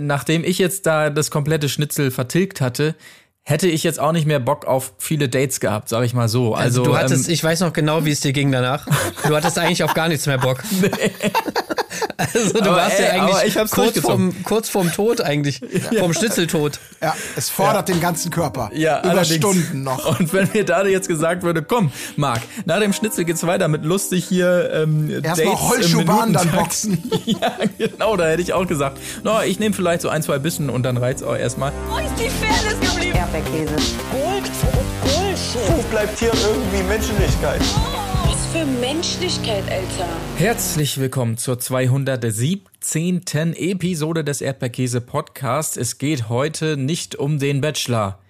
nachdem ich jetzt da das komplette Schnitzel vertilgt hatte, hätte ich jetzt auch nicht mehr Bock auf viele Dates gehabt, sag ich mal so. Also, Also, du hattest, ähm, ich weiß noch genau, wie es dir ging danach. Du hattest eigentlich auf gar nichts mehr Bock. Also du Aber warst ey, ja eigentlich ich hab's kurz vorm, kurz vorm Tod eigentlich, vom Schnitzeltod. Ja, es fordert den ganzen Körper. Ja, Über allerdings. Stunden noch. Und wenn mir da jetzt gesagt würde, komm, Marc, nach dem Schnitzel geht's weiter mit lustig hier ähm, Erstmal Dates im Rollschuhbahn, dann. Boxen. ja, genau, da hätte ich auch gesagt, no, ich nehme vielleicht so ein, zwei Bissen und dann reizt auch erstmal. Wo ist die Fairness geblieben? Erdbeerkäse. Gold, Bullshit. Wo bleibt hier irgendwie Menschlichkeit? Was für Menschlichkeit, Alter. Herzlich willkommen zur 217. Episode des Erdbeerkäse Podcasts. Es geht heute nicht um den Bachelor.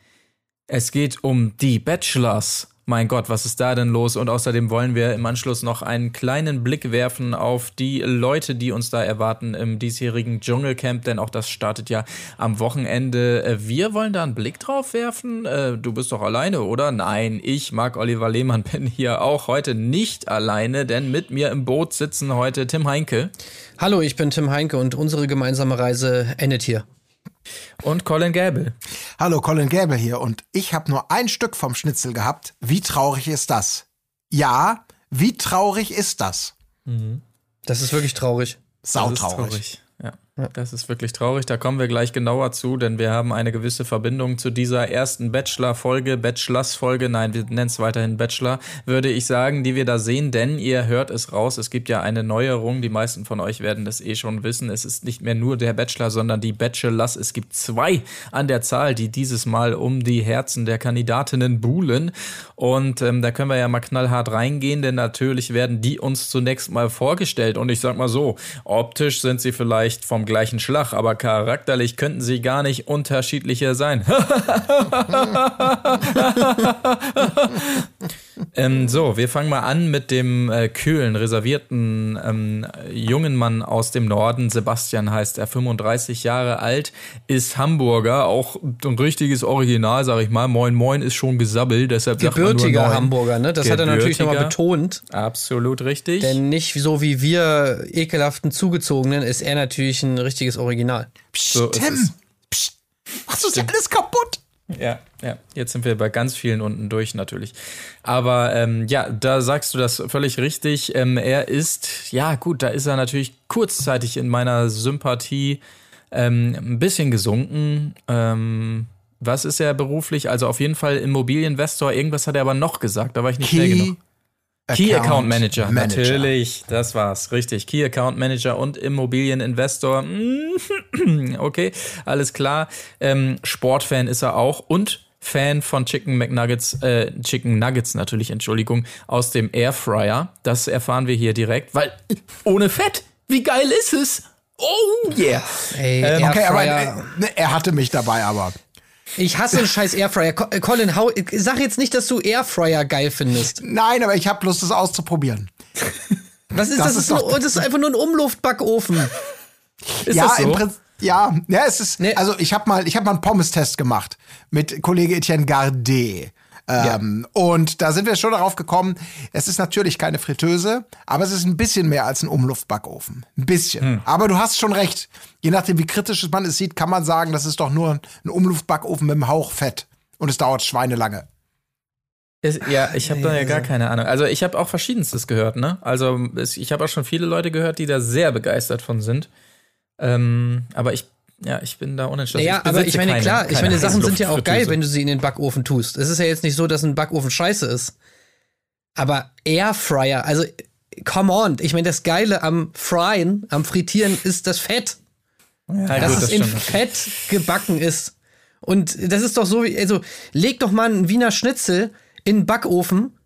Es geht um die Bachelors. Mein Gott, was ist da denn los? Und außerdem wollen wir im Anschluss noch einen kleinen Blick werfen auf die Leute, die uns da erwarten im diesjährigen Dschungelcamp, denn auch das startet ja am Wochenende. Äh, Wir wollen da einen Blick drauf werfen. Äh, Du bist doch alleine, oder? Nein, ich, Marc Oliver Lehmann, bin hier auch heute nicht alleine, denn mit mir im Boot sitzen heute Tim Heinke Hallo, ich bin Tim Heinke und unsere gemeinsame Reise endet hier. Und Colin Gäbel. Hallo, Colin Gäbel hier und ich habe nur ein Stück vom Schnitzel gehabt. Wie traurig ist das? Ja, wie traurig ist das? Das ist wirklich traurig. Sautraurig. Das ist Ja, das ist wirklich traurig. Da kommen wir gleich genauer zu, denn wir haben eine gewisse Verbindung zu dieser ersten Bachelor-Folge, Bachelors-Folge, nein, wir nennen es weiterhin Bachelor, würde ich sagen, die wir da sehen, denn ihr hört es raus, es gibt ja eine Neuerung, die meisten von euch werden das eh schon wissen. Es ist nicht mehr nur der Bachelor, sondern die Bachelors. Es gibt zwei an der Zahl, die dieses Mal um die Herzen der Kandidatinnen buhlen. Und ähm, da können wir ja mal knallhart reingehen, denn natürlich werden die uns zunächst mal vorgestellt. Und ich sag mal so, optisch sind sie vielleicht vom gleichen Schlag, aber charakterlich könnten sie gar nicht unterschiedlicher sein. ähm, so, wir fangen mal an mit dem äh, kühlen, reservierten ähm, jungen Mann aus dem Norden. Sebastian heißt er, 35 Jahre alt, ist Hamburger, auch ein richtiges Original, sag ich mal. Moin Moin ist schon gesabbelt, deshalb sagt man Gebürtiger. Hamburger, ne? Das hat er natürlich nochmal Gebürtiger. betont. Absolut richtig. Denn nicht so wie wir ekelhaften Zugezogenen ist er natürlich ein richtiges Original. Psst, So ist Tim, psst, machst du alles kaputt? Ja, ja, jetzt sind wir bei ganz vielen unten durch natürlich. Aber ähm, ja, da sagst du das völlig richtig. Ähm, er ist, ja gut, da ist er natürlich kurzzeitig in meiner Sympathie ähm, ein bisschen gesunken. Ähm, was ist er beruflich? Also auf jeden Fall Immobilieninvestor. Irgendwas hat er aber noch gesagt, da war ich nicht schnell genug. Key Account Manager. Natürlich, das war's, richtig. Key Account Manager und Immobilieninvestor. Okay, alles klar. Ähm, Sportfan ist er auch und Fan von Chicken McNuggets, äh, Chicken Nuggets natürlich, Entschuldigung, aus dem Airfryer. Das erfahren wir hier direkt, weil ohne Fett, wie geil ist es? Oh yeah. Ey, Ähm, Okay, aber äh, er hatte mich dabei, aber. Ich hasse den scheiß Airfryer. Äh, Colin, hau, sag jetzt nicht, dass du Airfryer geil findest. Nein, aber ich habe Lust, das auszuprobieren. Was ist Das das? ist nur, das ist einfach nur ein Umluftbackofen. Ist ja, das so? im Prinzip. Ja, ja, es ist. Nee. Also ich habe mal, ich habe mal einen Pommes-Test gemacht mit Kollege Etienne Gardet. Ähm, Und da sind wir schon darauf gekommen, es ist natürlich keine Fritteuse, aber es ist ein bisschen mehr als ein Umluftbackofen. Ein bisschen. Hm. Aber du hast schon recht. Je nachdem, wie kritisch man es sieht, kann man sagen, das ist doch nur ein Umluftbackofen mit einem Hauch Fett. Und es dauert schweinelange. Ist, ja, ich habe da ja gar keine Ahnung. Also ich habe auch verschiedenstes gehört, ne? Also ich habe auch schon viele Leute gehört, die da sehr begeistert von sind. Ähm, aber ich, ja, ich bin da unentschlossen. Ja, aber ich meine, keine- klar, ich keine meine, Sachen sind ja auch geil, wenn du sie in den Backofen tust. Es ist ja jetzt nicht so, dass ein Backofen scheiße ist. Aber Airfryer, also, come on. Ich meine, das Geile am Fryen, am Frittieren ist das Fett. ja, dass gut, es in stimmt. Fett gebacken ist. Und das ist doch so wie, also, leg doch mal einen Wiener Schnitzel in den Backofen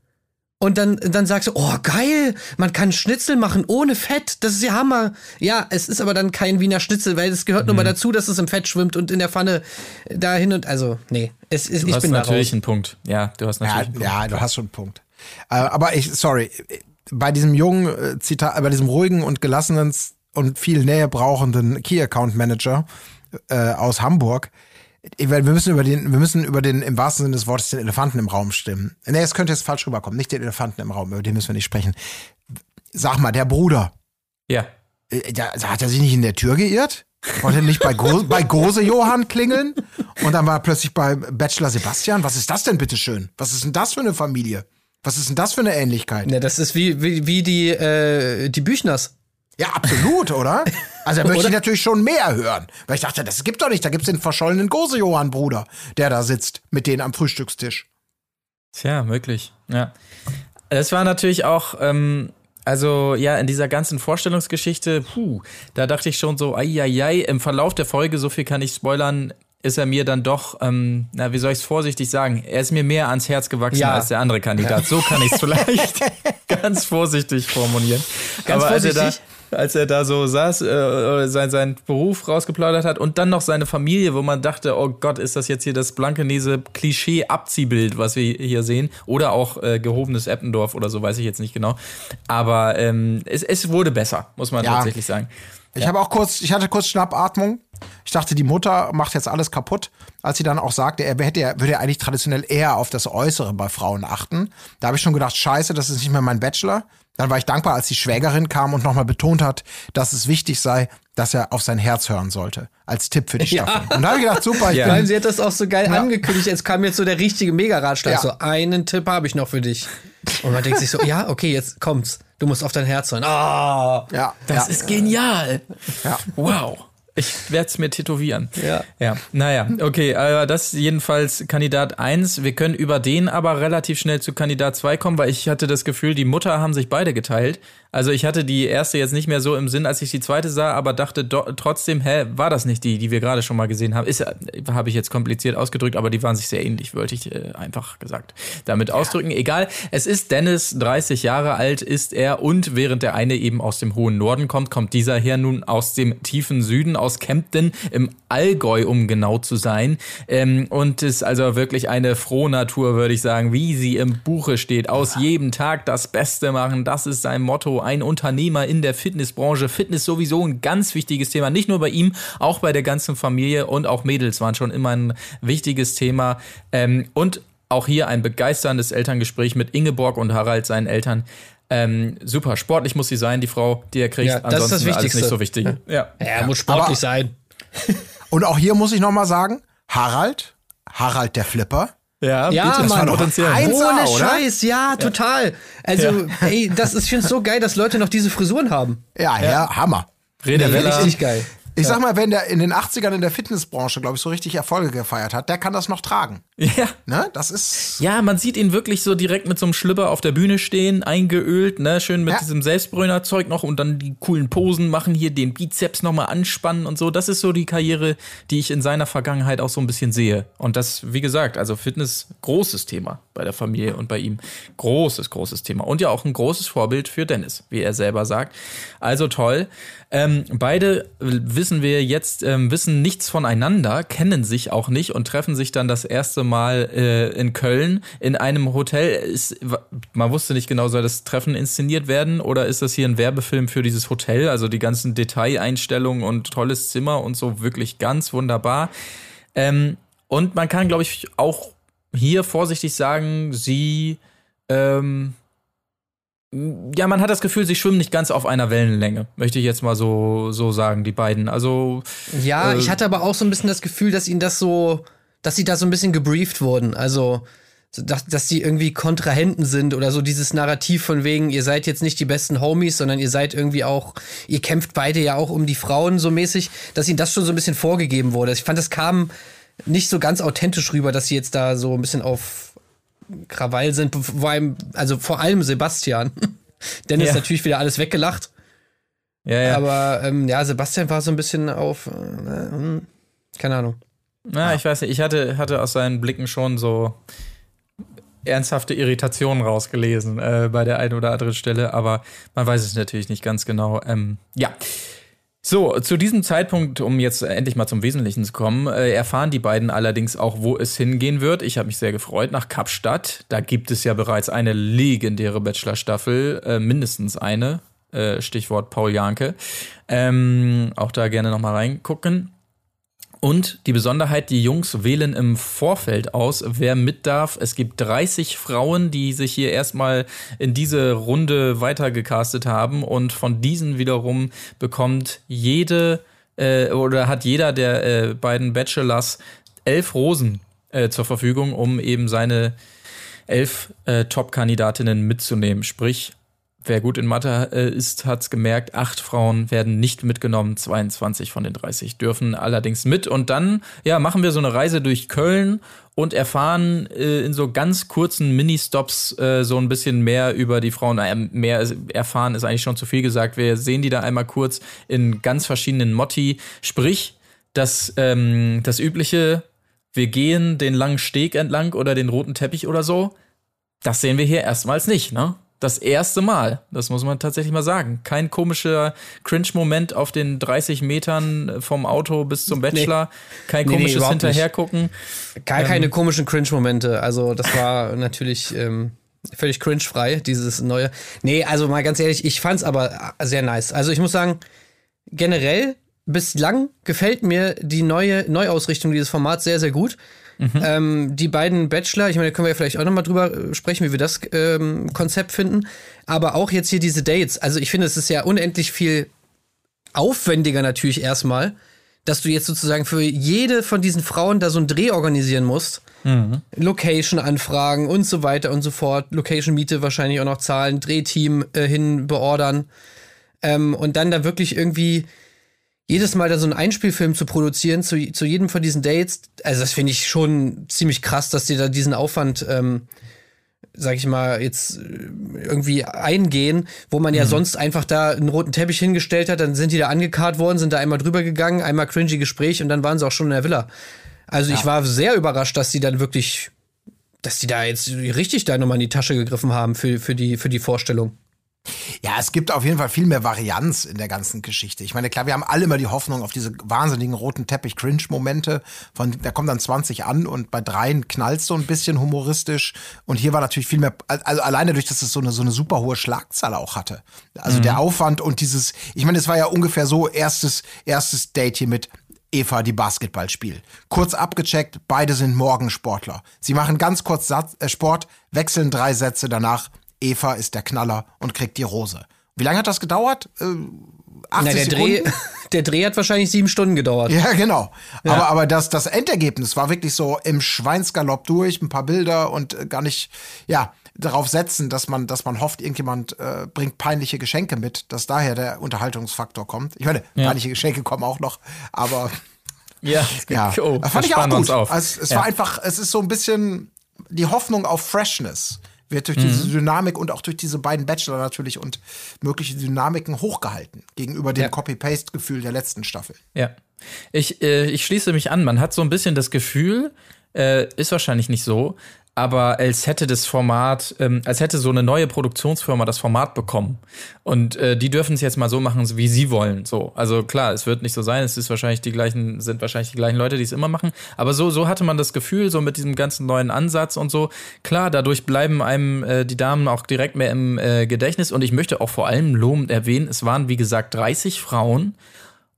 und dann, dann sagst du, oh geil, man kann Schnitzel machen ohne Fett, das ist ja Hammer. Ja, es ist aber dann kein Wiener Schnitzel, weil es gehört nur Mhm. mal dazu, dass es im Fett schwimmt und in der Pfanne dahin und, also, nee, es ist, Du ich hast bin da natürlich einen Punkt. Ja, du hast Ja, natürlich einen Punkt. ja, du hast schon einen Punkt. Äh, aber ich, sorry, bei diesem jungen äh, Zitat, bei diesem ruhigen und gelassenen und viel Nähe brauchenden Key Account Manager äh, aus Hamburg, wir müssen über den, wir müssen über den, im wahrsten Sinne des Wortes, den Elefanten im Raum stimmen. Nee, es könnte jetzt falsch rüberkommen. Nicht den Elefanten im Raum, über den müssen wir nicht sprechen. Sag mal, der Bruder, Ja. äh, da, hat er sich nicht in der Tür geirrt? Wollte nicht bei, Go bei Gose Johann klingeln? Und dann war er plötzlich bei Bachelor Sebastian. Was ist das denn bitteschön? Was ist denn das für eine Familie? Was ist denn das für eine Ähnlichkeit? Ja, das ist wie, wie, wie die, äh, die Büchners. Ja, absolut, oder? Also da möchte Oder? ich natürlich schon mehr hören. Weil ich dachte, das gibt doch nicht. Da gibt's den verschollenen Gose Johann Bruder, der da sitzt mit denen am Frühstückstisch. Tja, möglich. Ja. Es war natürlich auch, ähm, also ja, in dieser ganzen Vorstellungsgeschichte, puh, da dachte ich schon so, ai, ai, ai, im Verlauf der Folge, so viel kann ich spoilern, ist er mir dann doch, ähm, na, wie soll ich es vorsichtig sagen, er ist mir mehr ans Herz gewachsen Ja. als der andere Kandidat. So kann ich es vielleicht ganz vorsichtig formulieren. Ganz Aber er vorsichtig? Als er da so saß, äh, sein, seinen Beruf rausgeplaudert hat und dann noch seine Familie, wo man dachte, oh Gott, ist das jetzt hier das Blankenese Klischee-Abziehbild, was wir hier sehen? Oder auch äh, gehobenes Eppendorf oder so, weiß ich jetzt nicht genau. Aber ähm, es, es wurde besser, muss man Ja. tatsächlich sagen. Ich habe auch kurz, ich hatte kurz Schnappatmung. Ich dachte, die Mutter macht jetzt alles kaputt, als sie dann auch sagte, er hätte ja, würde ja eigentlich traditionell eher auf das Äußere bei Frauen achten. Da habe ich schon gedacht, scheiße, das ist nicht mehr mein Bachelor. Dann war ich dankbar, als die Schwägerin kam und nochmal betont hat, dass es wichtig sei, dass er auf sein Herz hören sollte. Als Tipp für die Ja. Staffel. Und da habe ich gedacht, super, ich Ja. Bin, sie hat das auch so geil angekündigt. Es kam jetzt so der richtige Mega-Ratschlag. Ja. So, einen Tipp habe ich noch für dich. Und man denkt sich so, ja, okay, jetzt kommt's. Du musst auf dein Herz hören. Ah, ja, Das ja. ist genial. Ja. Wow. Ich werde es mir tätowieren. Ja. Ja, naja, okay, aber das ist jedenfalls Kandidat 1. Wir können über den aber relativ schnell zu Kandidat 2 kommen, weil ich hatte das Gefühl, die Mutter haben sich beide geteilt. Also ich hatte die erste jetzt nicht mehr so im Sinn, als ich die zweite sah, aber dachte do, trotzdem, hä, war das nicht die, die wir gerade schon mal gesehen haben? Ist, ja- habe ich jetzt kompliziert ausgedrückt, aber die waren sich sehr ähnlich, wollte ich äh, einfach gesagt damit ausdrücken. Egal, es ist Dennis, 30 Jahre alt ist er und während der eine eben aus dem hohen Norden kommt, kommt dieser her nun aus dem tiefen Süden, aus Kempten im Allgäu, um genau zu sein. Ähm, und ist also wirklich eine Frohnatur, würde ich sagen, wie sie im Buche steht. Aus jedem Tag das Beste machen, das ist sein Motto. Ein Unternehmer in der Fitnessbranche. Fitness sowieso ein ganz wichtiges Thema. Nicht nur bei ihm, auch bei der ganzen Familie und auch Mädels waren schon immer ein wichtiges Thema. Ähm, und auch hier ein begeisterndes Elterngespräch mit Ingeborg und Harald, seinen Eltern. Ähm, super, sportlich muss sie sein, die Frau, die er kriegt. Ja, das ist das Ansonsten alles Wichtigste. nicht so wichtig. Ja. er muss sportlich Aber- sein. Und auch hier muss ich nochmal sagen, Harald, Harald der Flipper, Ja, Ja, bitte. Mann. Potenzial. Eins- Ohne oder? Scheiß, ja, total. Also, ey, das ist, ich finde so geil, dass Leute noch diese Frisuren haben. ja, ja, Hammer. Rede Weller. Richtig geil. Ich sag mal, wenn der in den 80ern in der Fitnessbranche, glaube ich, so richtig Erfolge gefeiert hat, der kann das noch tragen. Ja. Ne? Das ist. Ja, man sieht ihn wirklich so direkt mit so einem Schlüpper auf der Bühne stehen, eingeölt, ne, schön mit Ja. diesem Selbstbräuner-Zeug noch und dann die coolen Posen machen, hier den Bizeps nochmal anspannen und so. Das ist so die Karriere, die ich in seiner Vergangenheit auch so ein bisschen sehe. Und das, wie gesagt, also Fitness, großes Thema bei der Familie und bei ihm. Großes, großes Thema. Und ja auch ein großes Vorbild für Dennis, wie er selber sagt. Also toll. Ähm, beide wissen wir jetzt, ähm, wissen nichts voneinander, kennen sich auch nicht und treffen sich dann das erste Mal äh, in Köln in einem Hotel. Ist, man wusste nicht genau, soll das Treffen inszeniert werden oder ist das hier ein Werbefilm für dieses Hotel? Also die ganzen Detaileinstellungen und tolles Zimmer und so wirklich ganz wunderbar. Ähm, und man kann, glaube ich, auch hier vorsichtig sagen, sie ähm, ja, man hat das Gefühl, sie schwimmen nicht ganz auf einer Wellenlänge, möchte ich jetzt mal so, so sagen, die beiden. Also, Ja, Äh, ich hatte aber auch so ein bisschen das Gefühl, dass ihnen das so, dass sie da so ein bisschen gebrieft wurden. Also, so, dass, dass die irgendwie Kontrahenten sind oder so dieses Narrativ von wegen, ihr seid jetzt nicht die besten Homies, sondern ihr seid irgendwie auch, ihr kämpft beide ja auch um die Frauen so mäßig, dass ihnen das schon so ein bisschen vorgegeben wurde. Ich fand, das kam nicht so ganz authentisch rüber, dass sie jetzt da so ein bisschen auf Krawall sind. Vor allem, also vor allem Sebastian. Dennis Ja. natürlich wieder alles weggelacht. ja, ja. Aber ähm, ja, Sebastian war so ein bisschen auf, äh, hm, keine Ahnung. Na, ich weiß nicht, ich hatte, hatte aus seinen Blicken schon so ernsthafte Irritationen rausgelesen äh, bei der einen oder anderen Stelle, aber man weiß es natürlich nicht ganz genau. Ähm, ja. So, zu diesem Zeitpunkt, um jetzt endlich mal zum Wesentlichen zu kommen, äh, erfahren die beiden allerdings auch, wo es hingehen wird. Ich habe mich sehr gefreut nach Kapstadt. Da gibt es ja bereits eine legendäre Bachelor-Staffel, äh, mindestens eine. Äh, Stichwort Paul Janke. Ähm, auch da gerne noch mal reingucken. Und die Besonderheit, die Jungs wählen im Vorfeld aus, wer mit darf. Es gibt 30 Frauen, die sich hier erstmal in diese Runde weitergecastet haben. Und von diesen wiederum bekommt jede äh, oder hat jeder der äh, beiden Bachelors elf Rosen äh, zur Verfügung, um eben seine elf äh, Top-Kandidatinnen mitzunehmen. Sprich, wer gut in Mathe äh, ist, hat's gemerkt, acht Frauen werden nicht mitgenommen, 22 von den 30 dürfen allerdings mit. Und dann, ja, machen wir so eine Reise durch Köln und erfahren äh, in so ganz kurzen Mini-Stops äh, so ein bisschen mehr über die Frauen. Naja, mehr erfahren ist eigentlich schon zu viel gesagt. Wir sehen die da einmal kurz in ganz verschiedenen Motti. Sprich, das, ähm, das übliche, wir gehen den langen Steg entlang oder den roten Teppich oder so, das sehen wir hier erstmals nicht, ne? Das erste Mal, das muss man tatsächlich mal sagen. Kein komischer Cringe-Moment auf den 30 Metern vom Auto bis zum Bachelor. Kein Nee, nee, komisches nicht. Hinterhergucken. Gar keine komischen Cringe-Momente. Also, das war natürlich ähm, völlig cringe-frei, dieses neue. Nee, also mal ganz ehrlich, ich fand's aber sehr nice. Also, ich muss sagen, generell bislang gefällt mir die neue Neuausrichtung dieses Formats sehr, sehr gut. Ähm, die beiden Bachelor, ich meine, da können wir ja vielleicht auch nochmal drüber äh, sprechen, wie wir das ähm, Konzept finden. Aber auch jetzt hier diese Dates. Also ich finde, es ist ja unendlich viel aufwendiger natürlich erstmal, dass du jetzt sozusagen für jede von diesen Frauen da so einen Dreh organisieren musst. Location anfragen und so weiter und so fort. Location Miete wahrscheinlich auch noch zahlen, Drehteam äh, hin beordern. Ähm, und dann da wirklich irgendwie jedes Mal da so einen Einspielfilm zu produzieren zu, zu jedem von diesen Dates. Also das finde ich schon ziemlich krass, dass die da diesen Aufwand, ähm, sag ich mal, jetzt äh, irgendwie eingehen, wo man ja sonst einfach da einen roten Teppich hingestellt hat, dann sind die da angekarrt worden, sind da einmal drüber gegangen, einmal cringy Gespräch und dann waren sie auch schon in der Villa. Also ich war sehr überrascht, dass die dann wirklich, dass die da jetzt richtig da nochmal in die Tasche gegriffen haben für, für, die, für die Vorstellung. Ja, es gibt auf jeden Fall viel mehr Varianz in der ganzen Geschichte. Ich meine, klar, wir haben alle immer die Hoffnung auf diese wahnsinnigen roten Teppich-Cringe-Momente. Von, da kommen dann 20 an und bei dreien knallt so ein bisschen humoristisch. Und hier war natürlich viel mehr, also alleine durch, dass es so eine, so eine super hohe Schlagzahl auch hatte. Also der Aufwand und dieses, ich meine, es war ja ungefähr so erstes, erstes Date hier mit Eva, die Basketball spielt. Kurz abgecheckt, beide sind Morgensportler. Sie machen ganz kurz äh, Sport, wechseln drei Sätze danach. Eva ist der Knaller und kriegt die Rose. Wie lange hat das gedauert? Äh, 80 Na, der, Sekunden? Dreh, der Dreh hat wahrscheinlich sieben Stunden gedauert. Ja, genau. Aber, aber das, das Endergebnis war wirklich so im Schweinsgalopp durch, ein paar Bilder und äh, gar nicht, ja, darauf setzen, dass man, dass man hofft, irgendjemand äh, bringt peinliche Geschenke mit, dass daher der Unterhaltungsfaktor kommt. Ich meine, peinliche Geschenke kommen auch noch, aber Ja, ja, oh, fand ich auch gut. auf. Also, es Ja. war einfach, es ist so ein bisschen die Hoffnung auf Freshness wird durch diese Mhm. Dynamik und auch durch diese beiden Bachelor natürlich und mögliche Dynamiken hochgehalten gegenüber dem Ja. Copy-Paste-Gefühl der letzten Staffel. Ja. Ich, äh, ich schließe mich an. Man hat so ein bisschen das Gefühl, äh, ist wahrscheinlich nicht so, aber als hätte das Format, ähm, als hätte so eine neue Produktionsfirma das Format bekommen. Und äh, die dürfen es jetzt mal so machen, wie sie wollen. So. Also klar, es wird nicht so sein, es ist wahrscheinlich die gleichen, sind wahrscheinlich die gleichen Leute, die es immer machen. Aber so, so hatte man das Gefühl, so mit diesem ganzen neuen Ansatz und so. Klar, dadurch bleiben einem äh, die Damen auch direkt mehr im äh, Gedächtnis. Und ich möchte auch vor allem lobend erwähnen, es waren, wie gesagt, 30 Frauen.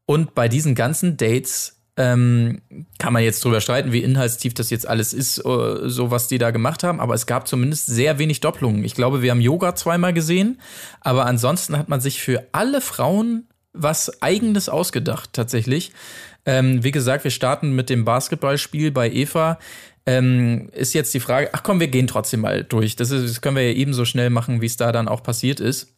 Und bei diesen ganzen Dates ähm, kann man jetzt drüber streiten, wie inhaltstief das jetzt alles ist, äh, so was die da gemacht haben. Aber es gab zumindest sehr wenig Doppelungen. Ich glaube, wir haben Yoga zweimal gesehen. Aber ansonsten hat man sich für alle Frauen was Eigenes ausgedacht, tatsächlich. Ähm, wie gesagt, wir starten mit dem Basketballspiel bei Eva. Ähm, ist jetzt die Frage, ach komm, wir gehen trotzdem mal durch. Das, ist, das können wir ja ebenso schnell machen, wie es da dann auch passiert ist.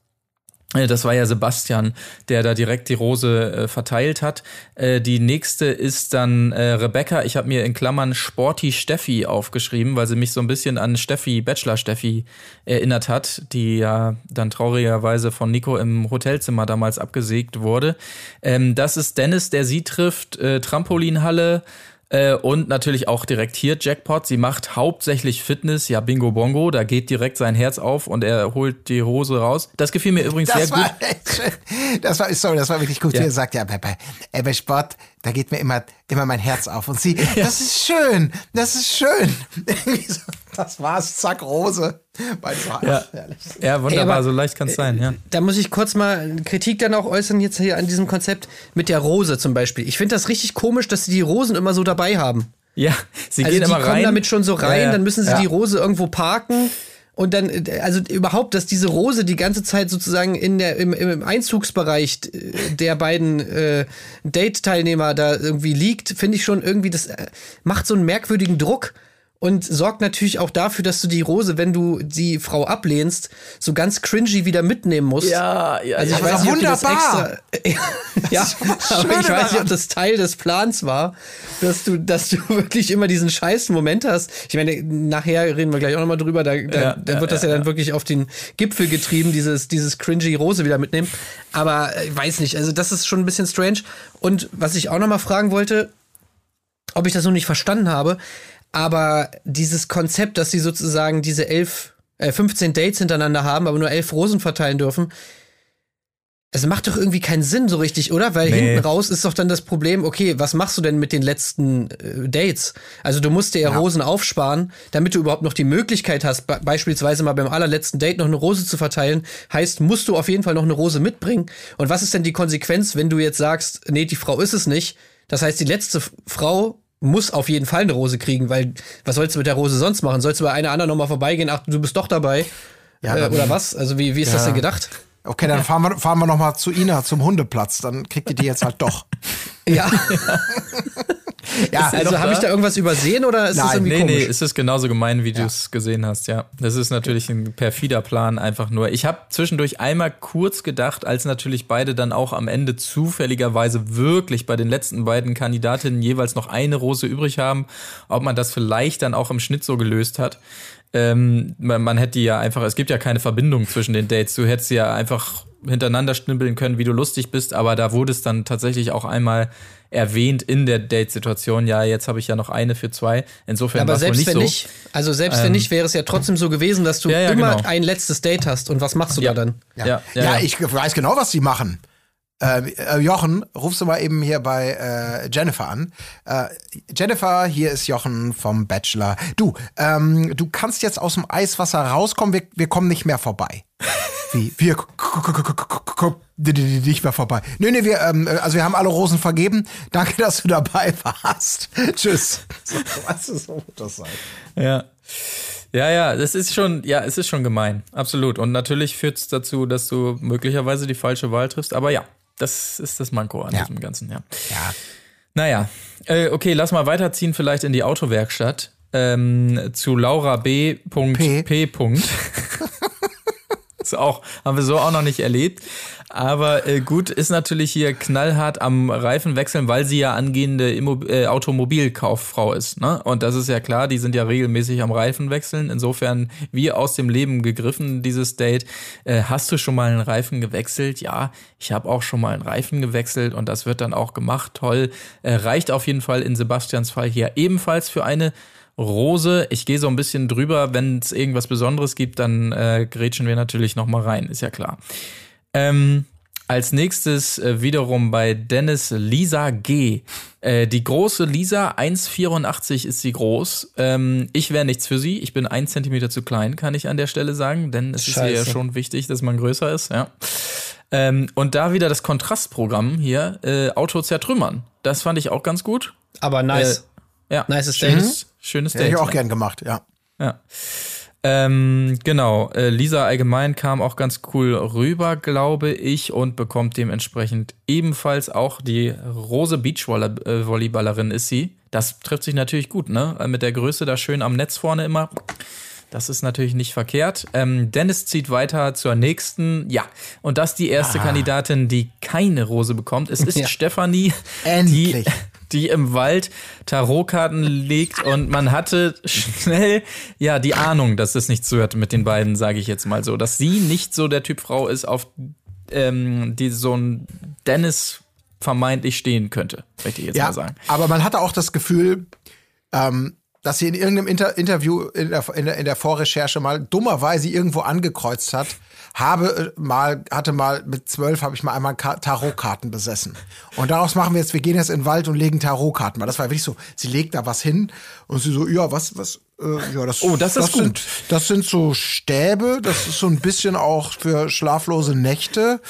Äh, Das war ja Sebastian, der da direkt die Rose äh, verteilt hat. Äh, die nächste ist dann äh, Rebecca. Ich habe mir in Klammern Sporty Steffi aufgeschrieben, weil sie mich so ein bisschen an Steffi, Bachelor Steffi erinnert hat, die ja dann traurigerweise von Nico im Hotelzimmer damals abgesägt wurde. Ähm, das ist Dennis, der sie trifft, äh, Trampolinhalle. Äh, und natürlich auch direkt hier Jackpot. Sie macht hauptsächlich Fitness, ja Bingo Bongo. Da geht direkt sein Herz auf und er holt die Hose raus. Das gefiel mir übrigens Das sehr gut. war schön. Das war, sorry, das war wirklich gut. Ja. Sie sagt ja, bei, bei, bei Sport, da geht mir immer, immer mein Herz auf. Und sie, das ist schön, das ist schön. Irgendwie so, das war's, zack, Rose. Ja. Ja, wunderbar, aber- so leicht kann es sein, ja. Da muss ich kurz mal Kritik dann auch äußern jetzt hier an diesem Konzept mit der Rose zum Beispiel. Ich finde das richtig komisch, dass sie die Rosen immer so dabei haben. Ja, sie Also gehen die immer kommen rein. damit schon so rein, Ja, ja. dann müssen sie Ja. die Rose irgendwo parken Und dann, äh, also überhaupt, dass diese Rose die ganze Zeit sozusagen in der, im, im Einzugsbereich äh, der beiden äh, Date-Teilnehmer da irgendwie liegt, finde ich schon irgendwie, das äh, macht so einen merkwürdigen Druck und sorgt natürlich auch dafür, dass du die Rose, wenn du die Frau ablehnst, so ganz cringy wieder mitnehmen musst. Ja, ja, Also ich ja. weiß nicht, ist ob das wunderbar. extra. ja, das aber ich weiß nicht, ob das Teil des Plans war, dass du, dass du wirklich immer diesen scheiß Moment hast. Ich meine, nachher reden wir gleich auch nochmal drüber. Da, da, Ja, da wird das ja, ja, dann wirklich auf den Gipfel getrieben, dieses, dieses cringy Rose wieder mitnehmen. Aber äh, ich weiß nicht, also das ist schon ein bisschen strange. Und was ich auch nochmal fragen wollte, ob ich das noch nicht verstanden habe, aber dieses Konzept, dass sie sozusagen diese elf, äh, 15 Dates hintereinander haben, aber nur elf Rosen verteilen dürfen, es macht doch irgendwie keinen Sinn so richtig, oder? Weil Nee. hinten raus ist doch dann das Problem, okay, was machst du denn mit den letzten äh, Dates? Also du musst dir ja, Rosen aufsparen, damit du überhaupt noch die Möglichkeit hast, be beispielsweise mal beim allerletzten Date noch eine Rose zu verteilen. Heißt, musst du auf jeden Fall noch eine Rose mitbringen. Und was ist denn die Konsequenz, wenn du jetzt sagst, nee, die Frau ist es nicht? Das heißt, die letzte Frau muss auf jeden Fall eine Rose kriegen, weil was sollst du mit der Rose sonst machen? Sollst du bei einer anderen nochmal vorbeigehen? Ach, du bist doch dabei. Ja, äh, oder was? Also wie, wie ist das Ja. denn gedacht? Okay, dann fahren wir, fahren wir noch mal zu Ina zum Hundeplatz. Dann kriegt ihr die jetzt halt doch. Ja. Ja, Also habe ich da irgendwas übersehen oder ist das Nein, irgendwie Nee, nee, komisch? es ist genauso gemein, wie du es gesehen hast, ja. Das ist natürlich ein perfider Plan, einfach nur. Ich habe zwischendurch einmal kurz gedacht, als natürlich beide dann auch am Ende zufälligerweise wirklich bei den letzten beiden Kandidatinnen jeweils noch eine Rose übrig haben, ob man das vielleicht dann auch im Schnitt so gelöst hat. Ähm, man, man hätte ja einfach, es gibt ja keine Verbindung zwischen den Dates. Du hättest ja einfach hintereinander schnippeln können, wie du lustig bist, aber da wurde es dann tatsächlich auch einmal erwähnt in der Date-Situation. Ja, jetzt habe ich ja noch eine für zwei. Insofern Aber war es nicht wenn so. nicht, also selbst wenn nicht, wäre es ja trotzdem so gewesen, dass du Ja, ja, immer genau. ein letztes Date hast. Und was machst du Ja. da dann? Ja, Ja, ja, ja, ja. ich weiß genau, was sie machen. Äh, äh, Jochen, rufst du mal eben hier bei äh, Jennifer an. Äh, Jennifer, hier ist Jochen vom Bachelor. Du, ähm, du kannst jetzt aus dem Eiswasser rauskommen, wir, wir kommen nicht mehr vorbei. Wie? Wir k- k- k- k- k- k- d- d- d- nicht mehr vorbei. Nee, nee, wir, ähm, also wir haben alle Rosen vergeben. Danke, dass du dabei warst. Tschüss. So wird das sein. Ja. Ja, ja, das ist schon, ja, es ist schon gemein. Absolut. Und natürlich führt es dazu, dass du möglicherweise die falsche Wahl triffst. Aber ja, das ist das Manko an Ja. diesem Ganzen, ja. Ja. Naja, äh, okay, lass mal weiterziehen, vielleicht in die Autowerkstatt. Ähm, zu Laura B. P. P. ist auch, haben wir so auch noch nicht erlebt. Aber äh, gut, ist natürlich hier knallhart am Reifen wechseln, weil sie ja angehende Immo äh, Automobilkauffrau ist. Ne? Und das ist ja klar, die sind ja regelmäßig am Reifen wechseln. Insofern wie aus dem Leben gegriffen, dieses Date. Äh, hast du schon mal einen Reifen gewechselt? Ja, ich habe auch schon mal einen Reifen gewechselt und das wird dann auch gemacht. Toll. Äh, reicht auf jeden Fall in Sebastians Fall hier ebenfalls für eine Rose. Ich gehe so ein bisschen drüber. Wenn es irgendwas Besonderes gibt, dann äh, grätschen wir natürlich noch mal rein, ist ja klar. Ähm, als nächstes äh, wiederum bei Dennis Lisa G. Äh, die große Lisa, 1,84 ist sie groß. Ähm, ich wäre nichts für sie. Ich bin ein Zentimeter zu klein, kann ich an der Stelle sagen, denn es ist ihr ja Scheiße. schon wichtig, dass man größer ist. Ja. Ähm, und da wieder das Kontrastprogramm hier, äh, Auto zertrümmern. Das fand ich auch ganz gut. Aber nice. Ja, Nices Date. Schönes, schönes Hätte Date. ich auch gern gemacht, ja. Ja. Ähm, genau, äh, Lisa allgemein kam auch ganz cool rüber, glaube ich, und bekommt dementsprechend ebenfalls auch die Rose Beachvolleyballerin ist sie. Das trifft sich natürlich gut, ne? Äh, Mit der Größe da schön am Netz vorne immer. Das ist natürlich nicht verkehrt. Ähm, Dennis zieht weiter zur nächsten. Ja, und das die erste Kandidatin, die keine Rose bekommt. Es ist Ja. Stefanie, Endlich. die die im Wald Tarotkarten legt und man hatte schnell ja die Ahnung, dass es nichts wird mit den beiden, sage ich jetzt mal so, dass sie nicht so der Typ Frau ist, auf ähm, die so ein Dennis vermeintlich stehen könnte, möchte ich jetzt Ja, mal sagen. aber man hatte auch das Gefühl, ähm, dass sie in irgendeinem Inter Interview in der, in, der, in der Vorrecherche mal dummerweise irgendwo angekreuzt hat, habe äh, mal, hatte mal mit zwölf habe ich mal einmal Ka Tarotkarten besessen. Und daraus machen wir jetzt, wir gehen jetzt in den Wald und legen Tarotkarten. Weil das war wirklich so, sie legt da was hin und sie so, ja, was, was, äh, ja, das, Oh, das ist sind, gut. Das sind so Stäbe, das ist so ein bisschen auch für schlaflose Nächte.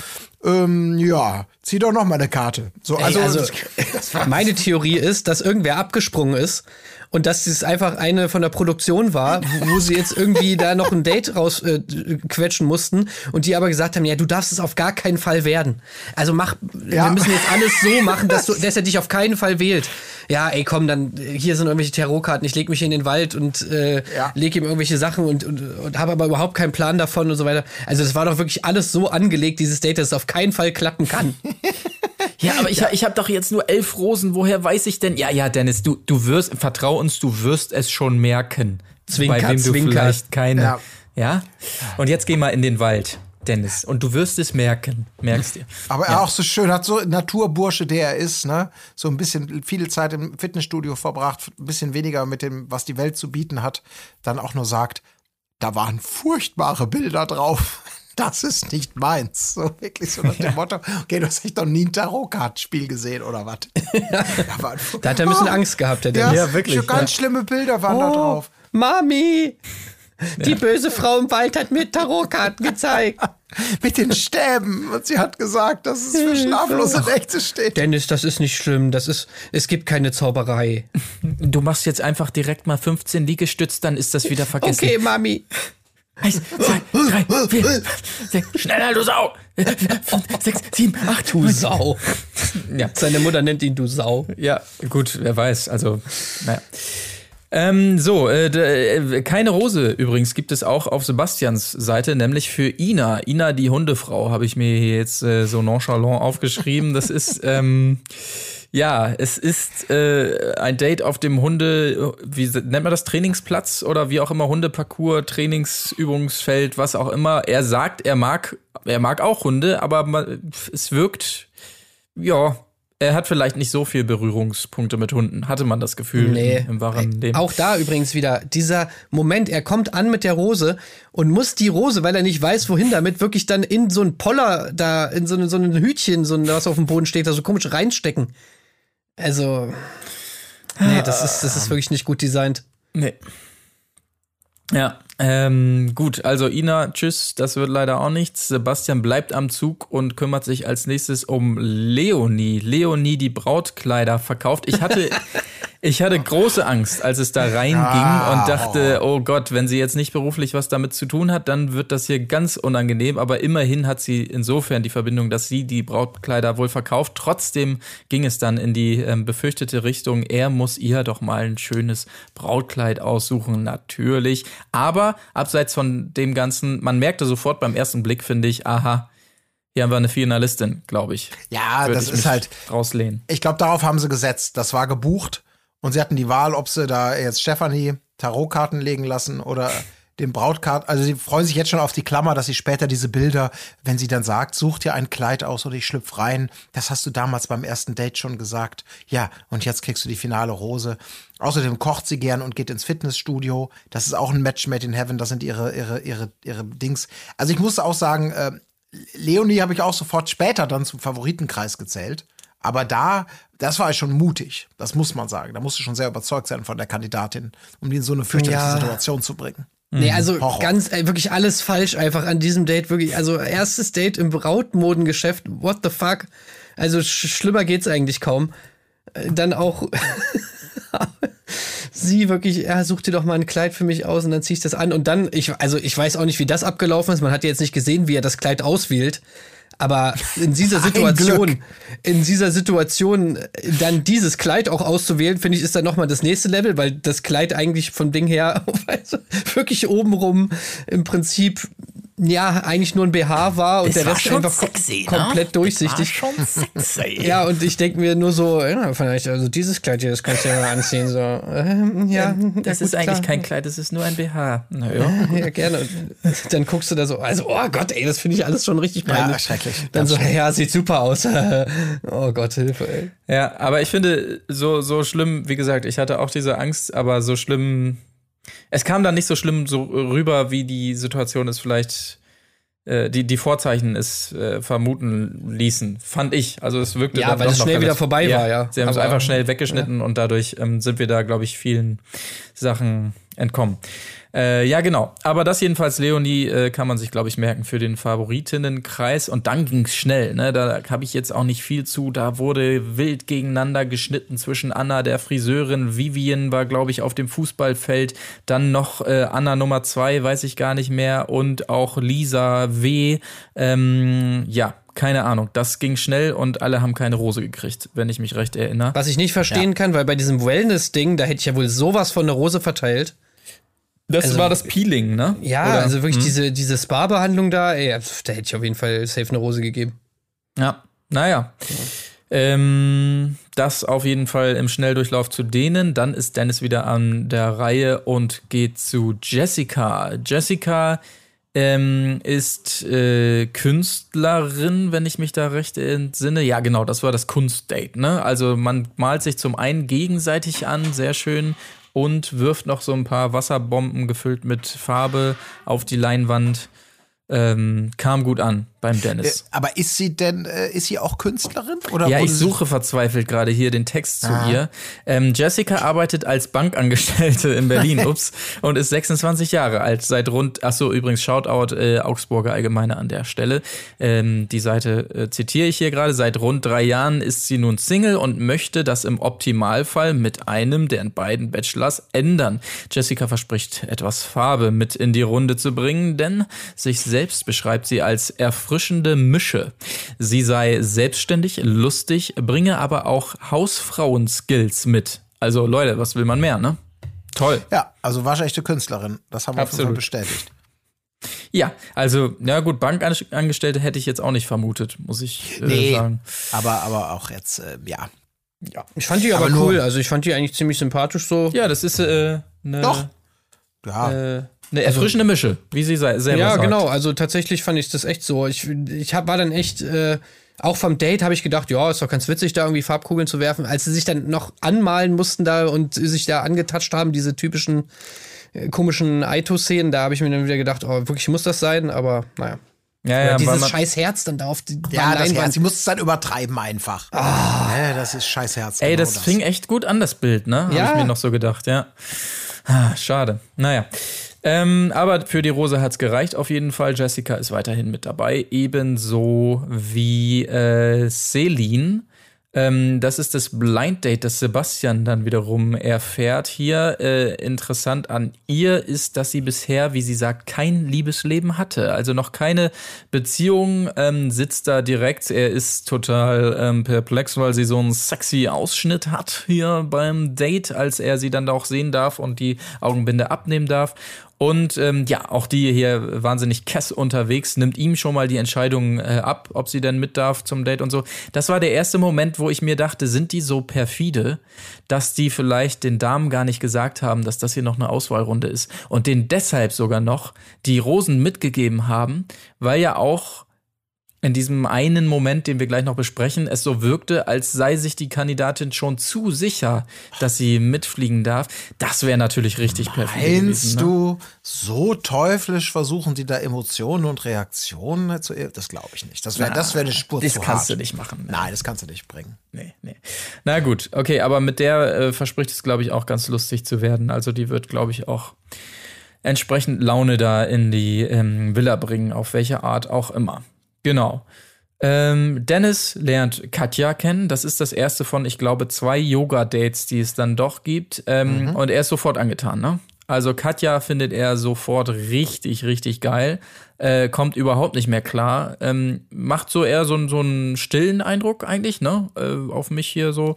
ähm, ja, zieh doch noch mal eine Karte. So, Ey, also, also, meine Theorie ist, dass irgendwer abgesprungen ist und dass es einfach eine von der Produktion war, wo sie jetzt irgendwie da noch ein Date rausquetschen äh, mussten und die aber gesagt haben, ja, du darfst es auf gar keinen Fall werden. Also mach, Ja. wir müssen jetzt alles so machen, dass, du, dass er dich auf keinen Fall wählt. Ja, ey, komm, dann hier sind irgendwelche Tarotkarten, ich leg mich in den Wald und äh, Ja. leg ihm irgendwelche Sachen und, und, und habe aber überhaupt keinen Plan davon und so weiter. Also es war doch wirklich alles so angelegt, dieses Date, dass es auf keinen Fall klappen kann. Ja, aber ich, ich habe doch jetzt nur elf Rosen. Woher weiß ich denn? Ja, ja, Dennis, du, du wirst, vertrau uns, du wirst es schon merken. Zwinker, bei wem du Zwinker. vielleicht keine. Ja. Ja. Und jetzt geh mal in den Wald, Dennis. Und du wirst es merken. Merkst dir. Aber er auch so schön, hat so Naturbursche, der er ist, ne? So ein bisschen viel Zeit im Fitnessstudio verbracht, ein bisschen weniger mit dem, was die Welt zu bieten hat, dann auch nur sagt, da waren furchtbare Bilder drauf. Das ist nicht meins. So wirklich so nach dem Motto, okay, du hast echt noch nie ein Tarotkartenspiel gesehen oder was? da, waren, Da hat er ein bisschen Angst gehabt, der Dennis. ja, wirklich. Ganz schlimme Bilder waren da drauf. Mami! Die böse Frau im Wald hat mir Tarotkarten gezeigt. Mit den Stäben. Und sie hat gesagt, dass es für schlaflose Nächte steht. Dennis, das ist nicht schlimm. Das ist, es gibt keine Zauberei. Du machst jetzt einfach direkt mal 15 Liegestütz, dann ist das wieder vergessen. Okay, Mami. Eins, zwei, drei, vier, fünf, sechs, schneller, du Sau! Fünf, sechs, sieben, acht, Du. Sau. Ja. Seine Mutter nennt ihn du Sau. Ja, gut, wer weiß. Also, naja. Ähm, so, äh, äh, keine Rose übrigens gibt es auch auf Sebastians Seite, nämlich für Ina. Ina, die Hundefrau, habe ich mir hier jetzt äh, so nonchalant aufgeschrieben. Das ist, ähm, ja, es ist äh, ein Date auf dem Hunde, wie nennt man das, Trainingsplatz oder wie auch immer, Hundeparcours, Trainingsübungsfeld, was auch immer. Er sagt, er mag, er mag auch Hunde, aber man, es wirkt, ja, er hat vielleicht nicht so viel Berührungspunkte mit Hunden, hatte man das Gefühl Nee. im, im wahren Leben. Auch da übrigens wieder dieser Moment, er kommt an mit der Rose und muss die Rose, weil er nicht weiß, wohin damit, wirklich dann in so ein Poller da, in so, ein- so ein Hütchen, so ein, was auf dem Boden steht, da so komisch reinstecken. Also, nee, das ist, das ist wirklich nicht gut designt. Nee. Ja, ähm, gut, also Ina, tschüss, das wird leider auch nichts. Sebastian bleibt am Zug und kümmert sich als nächstes um Leonie. Leonie, die Brautkleider verkauft. Ich hatte, ich hatte große Angst, als es da reinging und dachte, oh Gott, wenn sie jetzt nicht beruflich was damit zu tun hat, dann wird das hier ganz unangenehm. Aber immerhin hat sie insofern die Verbindung, dass sie die Brautkleider wohl verkauft. Trotzdem ging es dann in die ähm, befürchtete Richtung, er muss ihr doch mal ein schönes Brautkleid aussuchen, natürlich. Aber abseits von dem Ganzen, man merkte sofort beim ersten Blick, finde ich, aha, hier haben wir eine Finalistin, glaube ich. Ja, Würde das ich ist halt, rauslehnen. ich glaube, darauf haben sie gesetzt. Das war gebucht und sie hatten die Wahl, ob sie da jetzt Stefanie Tarotkarten legen lassen oder den Brautkarten. Also sie freuen sich jetzt schon auf die Klammer, dass sie später diese Bilder, wenn sie dann sagt, such dir ein Kleid aus oder ich schlüpf rein. Das hast du damals beim ersten Date schon gesagt. Ja, und jetzt kriegst du die finale Rose. Außerdem kocht sie gern und geht ins Fitnessstudio. Das ist auch ein Match made in heaven. Das sind ihre, ihre, ihre, ihre Dings. Also ich musste auch sagen, äh, Leonie habe ich auch sofort später dann zum Favoritenkreis gezählt. Aber da, das war schon mutig. Das muss man sagen. Da musst du schon sehr überzeugt sein von der Kandidatin, um die in so eine fürchterliche Ja. Situation zu bringen. Nee, also Horror. ganz, äh, wirklich alles falsch einfach an diesem Date. Wirklich, also erstes Date im Brautmodengeschäft. What the fuck? Also sch schlimmer geht's eigentlich kaum. Äh, Dann auch sie wirklich, ja, such dir doch mal ein Kleid für mich aus und dann zieh ich das an. Und dann, ich, also ich weiß auch nicht, wie das abgelaufen ist. Man hat ja jetzt nicht gesehen, wie er das Kleid auswählt. Aber in dieser Situation, in dieser Situation dann dieses Kleid auch auszuwählen, finde ich, ist dann nochmal das nächste Level, weil das Kleid eigentlich vom Ding her wirklich obenrum im Prinzip ja eigentlich nur ein BH war und der Rest einfach kom komplett durchsichtig. schon sexy. Ja, und ich denke mir nur so, ja, vielleicht, also dieses Kleid hier, das kannst du ja mal anziehen. So, ähm, ja, Das gut, ist eigentlich klar. kein Kleid, das ist nur ein BH. Naja. Ja, gerne. Und Dann guckst du da so, also, oh Gott, ey, das finde ich alles schon richtig peinlich. Ja, schrecklich. Dann so, schlimm. ja, sieht super aus. oh Gott, Hilfe, ey. Ja, aber ich finde, so, so schlimm, wie gesagt, ich hatte auch diese Angst, aber so schlimm, es kam dann nicht so schlimm so rüber, wie die Situation es vielleicht, äh, die, die Vorzeichen es äh, vermuten ließen, fand ich. Also es wirkte Ja, weil es schnell wieder vorbei war, ja. Sie haben es einfach schnell weggeschnitten und dadurch ähm, sind wir da, glaube ich, vielen Sachen entkommen. Äh, ja, genau. Aber das jedenfalls, Leonie, äh, kann man sich, glaube ich, merken für den Favoriteninnenkreis. Und dann ging's schnell. Ne? Da habe ich jetzt auch nicht viel zu. Da wurde wild gegeneinander geschnitten zwischen Anna, der Friseurin. Vivian war, glaube ich, auf dem Fußballfeld. Dann noch äh, Anna Nummer zwei, weiß ich gar nicht mehr. Und auch Lisa W. Ähm, ja, keine Ahnung. Das ging schnell und alle haben keine Rose gekriegt, wenn ich mich recht erinnere. Was ich nicht verstehen kann, weil bei diesem Wellness-Ding, da hätte ich ja wohl sowas von eine Rose verteilt. Das Also- war das Peeling, ne? Ja, Oder- also wirklich Hm. diese, diese Spa-Behandlung da, ey, da hätte ich auf jeden Fall safe eine Rose gegeben. Ja, naja. Ähm, das auf jeden Fall im Schnelldurchlauf zu denen. Dann ist Dennis wieder an der Reihe und geht zu Jessica. Jessica ähm, ist äh, Künstlerin, wenn ich mich da recht entsinne. Ja, genau, das war das Kunstdate. Ne? Also man malt sich zum einen gegenseitig an, sehr schön, und wirft noch so ein paar Wasserbomben gefüllt mit Farbe auf die Leinwand. Ähm, kam gut an beim Dennis. Äh, Aber ist sie denn, äh, ist sie auch Künstlerin? Oder Ja, ich suche verzweifelt gerade hier den Text zu Ah. ihr. Ähm, Jessica arbeitet als Bankangestellte in Berlin, ups, und ist 26 Jahre alt. Seit rund, ach so, übrigens Shoutout äh, Augsburger Allgemeine an der Stelle. Ähm, die Seite äh, zitiere ich hier gerade. Seit rund drei Jahren ist sie nun Single und möchte das im Optimalfall mit einem der beiden Bachelors ändern. Jessica verspricht, etwas Farbe mit in die Runde zu bringen, denn sich selbst beschreibt sie als erfrischende Mische. Sie sei selbstständig, lustig, bringe aber auch Hausfrauen-Skills mit. Also Leute, was will man mehr, ne? Toll. Ja, also waschechte Künstlerin. Das haben wir auf jeden Fall Absolut. bestätigt. Ja, also, na gut, Bankangestellte hätte ich jetzt auch nicht vermutet, muss ich äh, Nee. sagen. Aber, aber auch jetzt, äh, ja. Ich fand die aber, Aber nur- cool, also ich fand die eigentlich ziemlich sympathisch so. Ja, das ist äh, eine, Doch. Ja. Eine erfrischende Mische, wie sie sei, selber Ja, sagt. genau. Also tatsächlich fand ich das echt so. Ich, ich hab, war dann echt, äh, auch vom Date habe ich gedacht, ja, ist doch ganz witzig, da irgendwie Farbkugeln zu werfen. Als sie sich dann noch anmalen mussten da und sich da angetatscht haben, diese typischen äh, komischen Aito-Szenen, da habe ich mir dann wieder gedacht, oh, wirklich muss das sein, aber naja. Ja, Oder ja, weil dieses man, scheiß Herz dann da auf die Ja, das Leinwand. Herz. Sie muss es dann übertreiben einfach. Ne, das ist scheiß Herz. ey, genau das, fing echt gut an, das Bild, ne? Habe Ja. ich mir noch so gedacht, ja. Ah, schade. Naja. Ähm, aber für die Rose hat's gereicht auf jeden Fall. Jessica ist weiterhin mit dabei, ebenso wie äh, Celine. Ähm, das ist das Blind Date, das Sebastian dann wiederum erfährt. Hier äh, interessant an ihr ist, dass sie bisher, wie sie sagt, kein Liebesleben hatte. Also noch keine Beziehung, ähm, sitzt da direkt. Er ist total ähm, perplex, weil sie so einen sexy Ausschnitt hat hier beim Date, als er sie dann da auch sehen darf und die Augenbinde abnehmen darf. Und ähm, ja, auch die hier wahnsinnig kess unterwegs, nimmt ihm schon mal die Entscheidung äh, ab, ob sie denn mit darf zum Date und so. Das war der erste Moment, wo ich mir dachte, sind die so perfide, dass die vielleicht den Damen gar nicht gesagt haben, dass das hier noch eine Auswahlrunde ist und denen deshalb sogar noch die Rosen mitgegeben haben, weil ja auch in diesem einen Moment, den wir gleich noch besprechen, es so wirkte, als sei sich die Kandidatin schon zu sicher, dass sie mitfliegen darf. Das wäre natürlich richtig perfide Meinst gewesen. Ne? du, so teuflisch versuchen die da Emotionen und Reaktionen zu. Das glaube ich nicht. Das wäre das wär eine Spur Das zu kannst du hart. nicht machen. Ne? Nein, das kannst du nicht bringen. Nee, nee. Na gut, okay, aber mit der äh, verspricht es, glaube ich, auch ganz lustig zu werden. Also die wird, glaube ich, auch entsprechend Laune da in die ähm, Villa bringen, auf welche Art auch immer. Genau. Ähm, Dennis lernt Katja kennen. Das ist das erste von, ich glaube, zwei Yoga-Dates, die es dann doch gibt. Ähm, Und er ist sofort angetan, ne? Also Katja findet er sofort richtig, richtig geil. Äh, kommt überhaupt nicht mehr klar. Ähm, macht so eher so, so einen stillen Eindruck eigentlich, ne? Äh, auf mich hier so.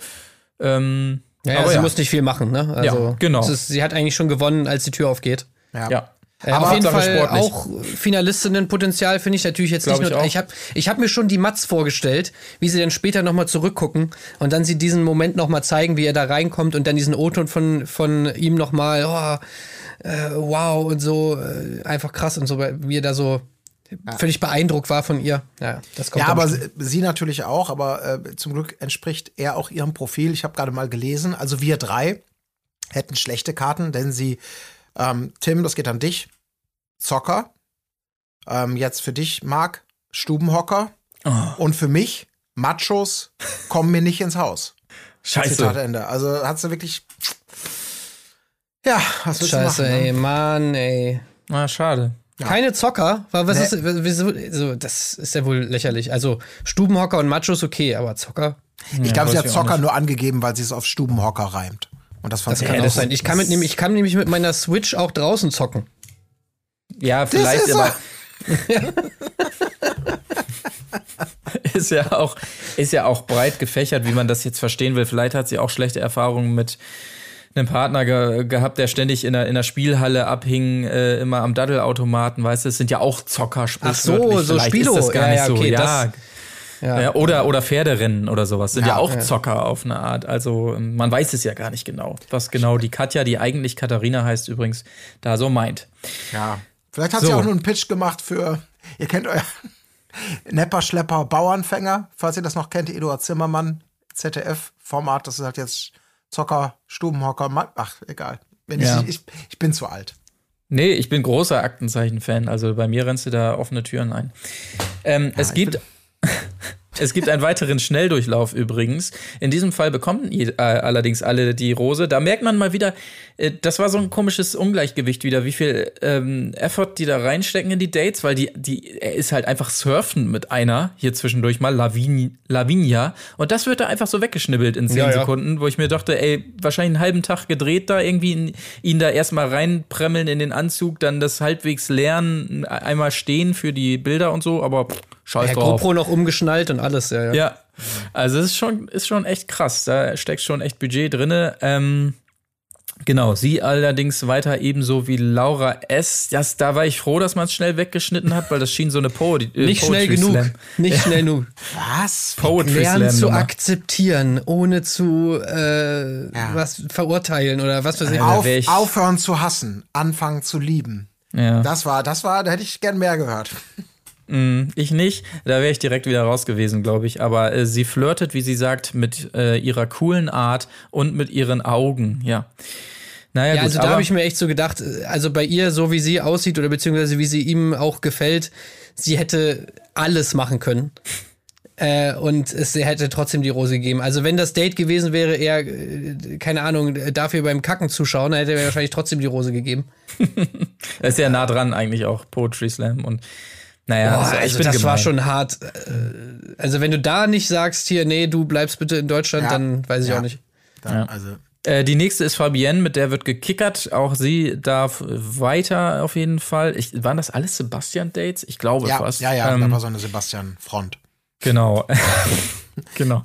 Ähm, Ja, ja, aber sie ja. muss nicht viel machen, ne? Also, Ja, genau. Ist, sie hat eigentlich schon gewonnen, als die Tür aufgeht. ja. Äh, Aber auf jeden Fall sportlich. auch Finalistinnenpotenzial finde ich natürlich jetzt Glaub nicht ich nur. auch. Ich habe ich hab mir schon die Mats vorgestellt, wie sie dann später nochmal zurückgucken und dann sie diesen Moment nochmal zeigen, wie er da reinkommt und dann diesen O-Ton von, von ihm nochmal, oh, äh, wow und so, äh, einfach krass und so, wie er da so völlig beeindruckt war von ihr. Ja, das kommt Ja, aber sie, sie natürlich auch, aber äh, zum Glück entspricht er auch ihrem Profil. Ich habe gerade mal gelesen, also wir drei hätten schlechte Karten, denn sie, ähm, Tim, das geht an dich, Zocker, ähm, jetzt für dich, Marc, Stubenhocker Oh. und für mich, Machos, kommen mir nicht ins Haus. Zitat Scheiße. Ende. Also hat sie wirklich. Ja, was willst Scheiße, du machen? ey, Ne? Mann, ey. Ah, schade. Keine Zocker? Wa- Was Nee. ist, wieso, das ist ja wohl lächerlich. Also, Stubenhocker und Machos okay, aber Zocker? Ich glaube, sie hat Zocker nur angegeben, weil sie es auf Stubenhocker reimt. Und das fand Das ich kann auch sein. Ich kann, mit, ich kann nämlich mit meiner Switch auch draußen zocken. Ja, vielleicht, ist aber. ist ja auch ist ja auch breit gefächert, wie man das jetzt verstehen will. Vielleicht hat sie auch schlechte Erfahrungen mit einem Partner ge gehabt, der ständig in der, in der Spielhalle abhing, äh, immer am Daddelautomaten, weißt du, es sind ja auch Zocker, Ach so, so Spilo. Ist das gar Ja, nicht ja, so. okay, ja, das- Ja. ja, oder, oder Pferderennen oder sowas sind ja, Ja, auch ja. Zocker auf eine Art. Also ähm, man weiß es ja gar nicht genau, was genau die Katja, die eigentlich Katharina heißt übrigens, da so meint. Ja. Vielleicht hat So. sie auch nur einen Pitch gemacht für, ihr kennt euer Nepper, Schlepper, Bauernfänger, falls ihr das noch kennt, Eduard Zimmermann, ZDF-Format, das ist halt jetzt Zocker, Stubenhocker, Ma- ach, egal. Wenn Ja. ich, ich, ich bin zu alt. Nee, ich bin großer Aktenzeichen-Fan. Also bei mir rennst du da offene Türen ein. Ähm, es ich gibt. Es gibt einen weiteren Schnelldurchlauf übrigens. In diesem Fall bekommen äh, allerdings alle die Rose. Da merkt man mal wieder, äh, das war so ein komisches Ungleichgewicht wieder, wie viel ähm, Effort die da reinstecken in die Dates, weil die, die, er ist halt einfach surfen mit einer hier zwischendurch mal, Lavin, Lavinia. Und das wird da einfach so weggeschnibbelt in zehn Ja, ja. Sekunden, wo ich mir dachte, ey, wahrscheinlich einen halben Tag gedreht da irgendwie, in, ihn da erstmal reinpremmeln in den Anzug, dann das halbwegs lernen, einmal stehen für die Bilder und so, aber pff, scheiß Ja, drauf. GoPro noch umgeschnallt und alles, ja. ja. Ja, also es ist schon, ist schon echt krass. Da steckt schon echt Budget drinne. Ähm, genau, sie allerdings weiter ebenso wie Laura S. Das, da war ich froh, dass man es schnell weggeschnitten hat, weil das schien so eine po äh, Nicht schnell Poetry genug. Slam. Nicht schnell genug. Was? Poetry Lernen Slam zu Nummer. akzeptieren, ohne zu äh, Ja. was verurteilen oder was weiß ich. Ja. Auf, aufhören zu hassen, anfangen zu lieben. Ja. Das war, das war, da hätte ich gern mehr gehört. Mm, Ich nicht. Da wäre ich direkt wieder raus gewesen, glaube ich. Aber äh, sie flirtet, wie sie sagt, mit äh, ihrer coolen Art und mit ihren Augen. Ja. Naja, Ja, gut, also da habe ich mir echt so gedacht, äh, also bei ihr, so wie sie aussieht oder beziehungsweise wie sie ihm auch gefällt, sie hätte alles machen können. Äh, und es hätte trotzdem die Rose gegeben. Also wenn das Date gewesen wäre, eher, äh, keine Ahnung, dafür beim Kacken zuschauen, dann hätte er wahrscheinlich trotzdem die Rose gegeben. Das ist ja nah dran eigentlich auch, Poetry Slam. Und naja, Boah, also, ich also bin das war gemein. schon hart. Äh, Also wenn du da nicht sagst, hier, nee, du bleibst bitte in Deutschland, Ja. dann weiß ich Ja. auch nicht. Dann, Ja. Also, Äh, die nächste ist Fabienne, mit der wird gekickert. Auch sie darf weiter auf jeden Fall. Ich, waren das alles Sebastian-Dates? Ich glaube ja, fast. ja, ja, Ähm, da war so eine Sebastian-Front. Genau. genau.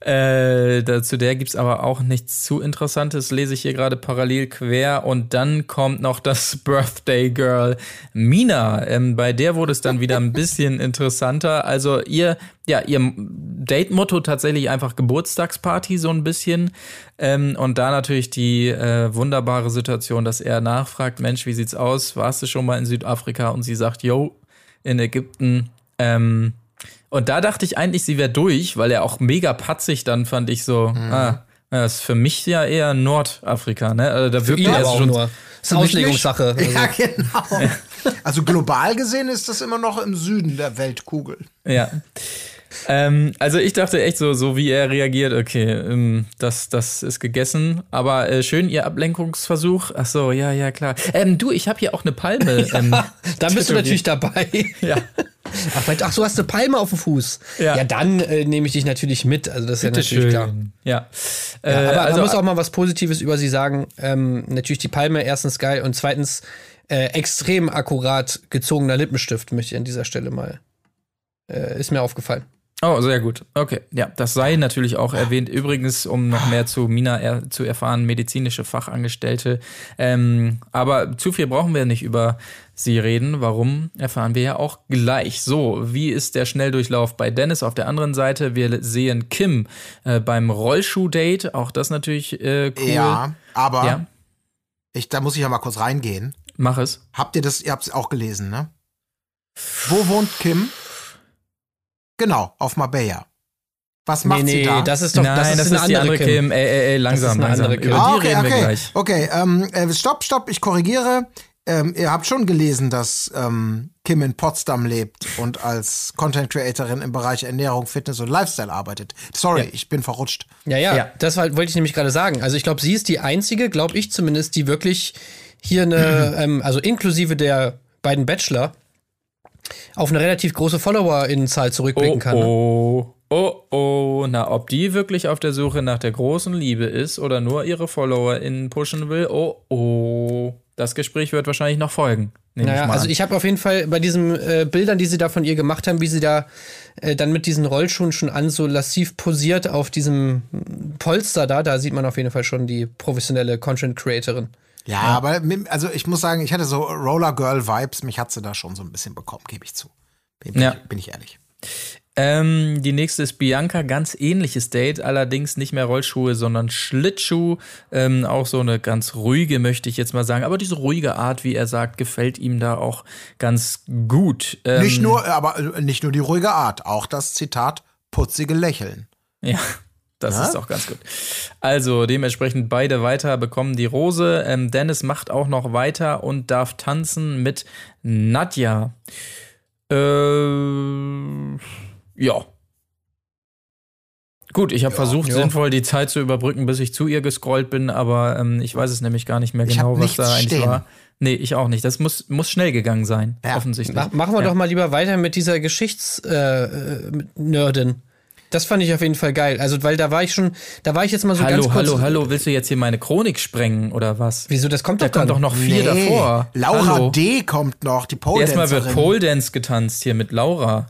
Äh, da, zu der gibt's aber auch nichts zu Interessantes, lese ich hier gerade parallel quer. Und dann kommt noch das Birthday Girl Mina. Ähm, bei der wurde es dann wieder ein bisschen interessanter. Also ihr, ja, ihr Date-Motto tatsächlich einfach Geburtstagsparty, so ein bisschen. Ähm, und da natürlich die äh, wunderbare Situation, dass er nachfragt, Mensch, wie sieht's aus? Warst du schon mal in Südafrika? Und sie sagt, yo, in Ägypten. Ähm, und da dachte ich eigentlich, sie wäre durch, weil er auch mega patzig dann fand ich so, Mhm. ah, ja, ist für mich ja eher Nordafrika, ne? Also da wirkt er auch schon nur. Das ist eine Auslegungssache. Also, Ja, genau. Also global gesehen ist das immer noch im Süden der Weltkugel. Ja. Ähm, also ich dachte echt so, so wie er reagiert, okay, ähm, das, das ist gegessen. Aber äh, schön ihr Ablenkungsversuch. Ach so, ja, ja, klar. Ähm, du, ich habe hier auch eine Palme. ähm, da bist du natürlich dabei. Ja. Ach, weil- ach, du hast eine Palme auf dem Fuß. Ja. Ja, dann äh, nehme ich dich natürlich mit. Also das ist ja natürlich Bitteschön. klar. Ja. Äh, Ja, aber also, man muss auch mal was Positives über sie sagen. Ähm, natürlich die Palme, erstens geil und zweitens äh, extrem akkurat gezogener Lippenstift, möchte ich an dieser Stelle mal. Äh, ist mir aufgefallen. Oh, sehr gut. Okay, ja, das sei natürlich auch erwähnt. Übrigens, um noch mehr zu Mina er zu erfahren, medizinische Fachangestellte. Ähm, aber zu viel brauchen wir nicht über sie reden. Warum, erfahren wir ja auch gleich. So, wie ist der Schnelldurchlauf bei Dennis auf der anderen Seite? Wir sehen Kim äh, beim Rollschuh-Date. Auch das natürlich äh, cool. Ja, aber Ja, ich, da muss ich ja mal kurz reingehen. mach es. Habt ihr das, ihr habt es auch gelesen, ne? Wo wohnt Kim? Genau, auf Marbella. Was macht nee, sie nee, da? das ist doch Nein, das ist eine die andere andere Kim. Kim. Ey, ey, ey, langsam, eine langsam. andere Kim. Über die Ah, okay, reden wir okay. gleich. Okay, ähm, äh, stopp, stopp, ich korrigiere. Ähm, ihr habt schon gelesen, dass ähm, Kim in Potsdam lebt und als Content Creatorin im Bereich Ernährung, Fitness und Lifestyle arbeitet. Sorry, ich bin verrutscht. Ja, ja, Ja. das wollte ich nämlich gerade sagen. Also ich glaube, sie ist die einzige, glaube ich zumindest, die wirklich hier eine, ähm, also inklusive der beiden Bachelor, auf eine relativ große Follower-Zahl zurückblicken Oh, kann. ne? oh, oh, oh. Na, ob die wirklich auf der Suche nach der großen Liebe ist oder nur ihre FollowerInnen pushen will, oh, oh. Das Gespräch wird wahrscheinlich noch folgen. Naja, ich mal also ich habe auf jeden Fall bei diesen äh, Bildern, die sie da von ihr gemacht haben, wie sie da äh, dann mit diesen Rollschuhen schon an so lassiv posiert auf diesem Polster da, da sieht man auf jeden Fall schon die professionelle Content Creatorin. Ja, aber also ich muss sagen, ich hatte so Roller Girl Vibes, mich hat sie da schon so ein bisschen bekommen, gebe ich zu. Bin, bin, Ja. ich, bin ich ehrlich. Ähm, die nächste ist Bianca, ganz ähnliches Date, allerdings nicht mehr Rollschuhe, sondern Schlittschuh. Ähm, auch so eine ganz ruhige, möchte ich jetzt mal sagen. Aber diese ruhige Art, wie er sagt, gefällt ihm da auch ganz gut. Ähm, Nicht nur, aber nicht nur die ruhige Art, auch das Zitat putzige Lächeln. Ja, das Na? ist auch ganz gut. Also dementsprechend beide weiter bekommen die Rose. Ähm, Dennis macht auch noch weiter und darf tanzen mit Nadja. Äh, ja. Gut, ich habe versucht, ja. sinnvoll die Zeit zu überbrücken, bis ich zu ihr gescrollt bin, aber ähm, ich weiß es nämlich gar nicht mehr Ich genau, was da eigentlich stehen. war. Nee, ich auch nicht. Das muss, muss schnell gegangen sein, Ja. offensichtlich. Mach, machen wir Ja. doch mal lieber weiter mit dieser Geschichtsnerdin. Äh, Nerdin. Das fand ich auf jeden Fall geil. Also, weil da war ich schon, da war ich jetzt mal so ganz Hallo, kurz. hallo, hallo, willst du jetzt hier meine Chronik sprengen oder was? Wieso, das kommt Da doch dann. kommt doch noch vier davor. Laura Hallo. D. kommt noch, die Pole Erstmal wird. Pole Dance getanzt hier mit Laura.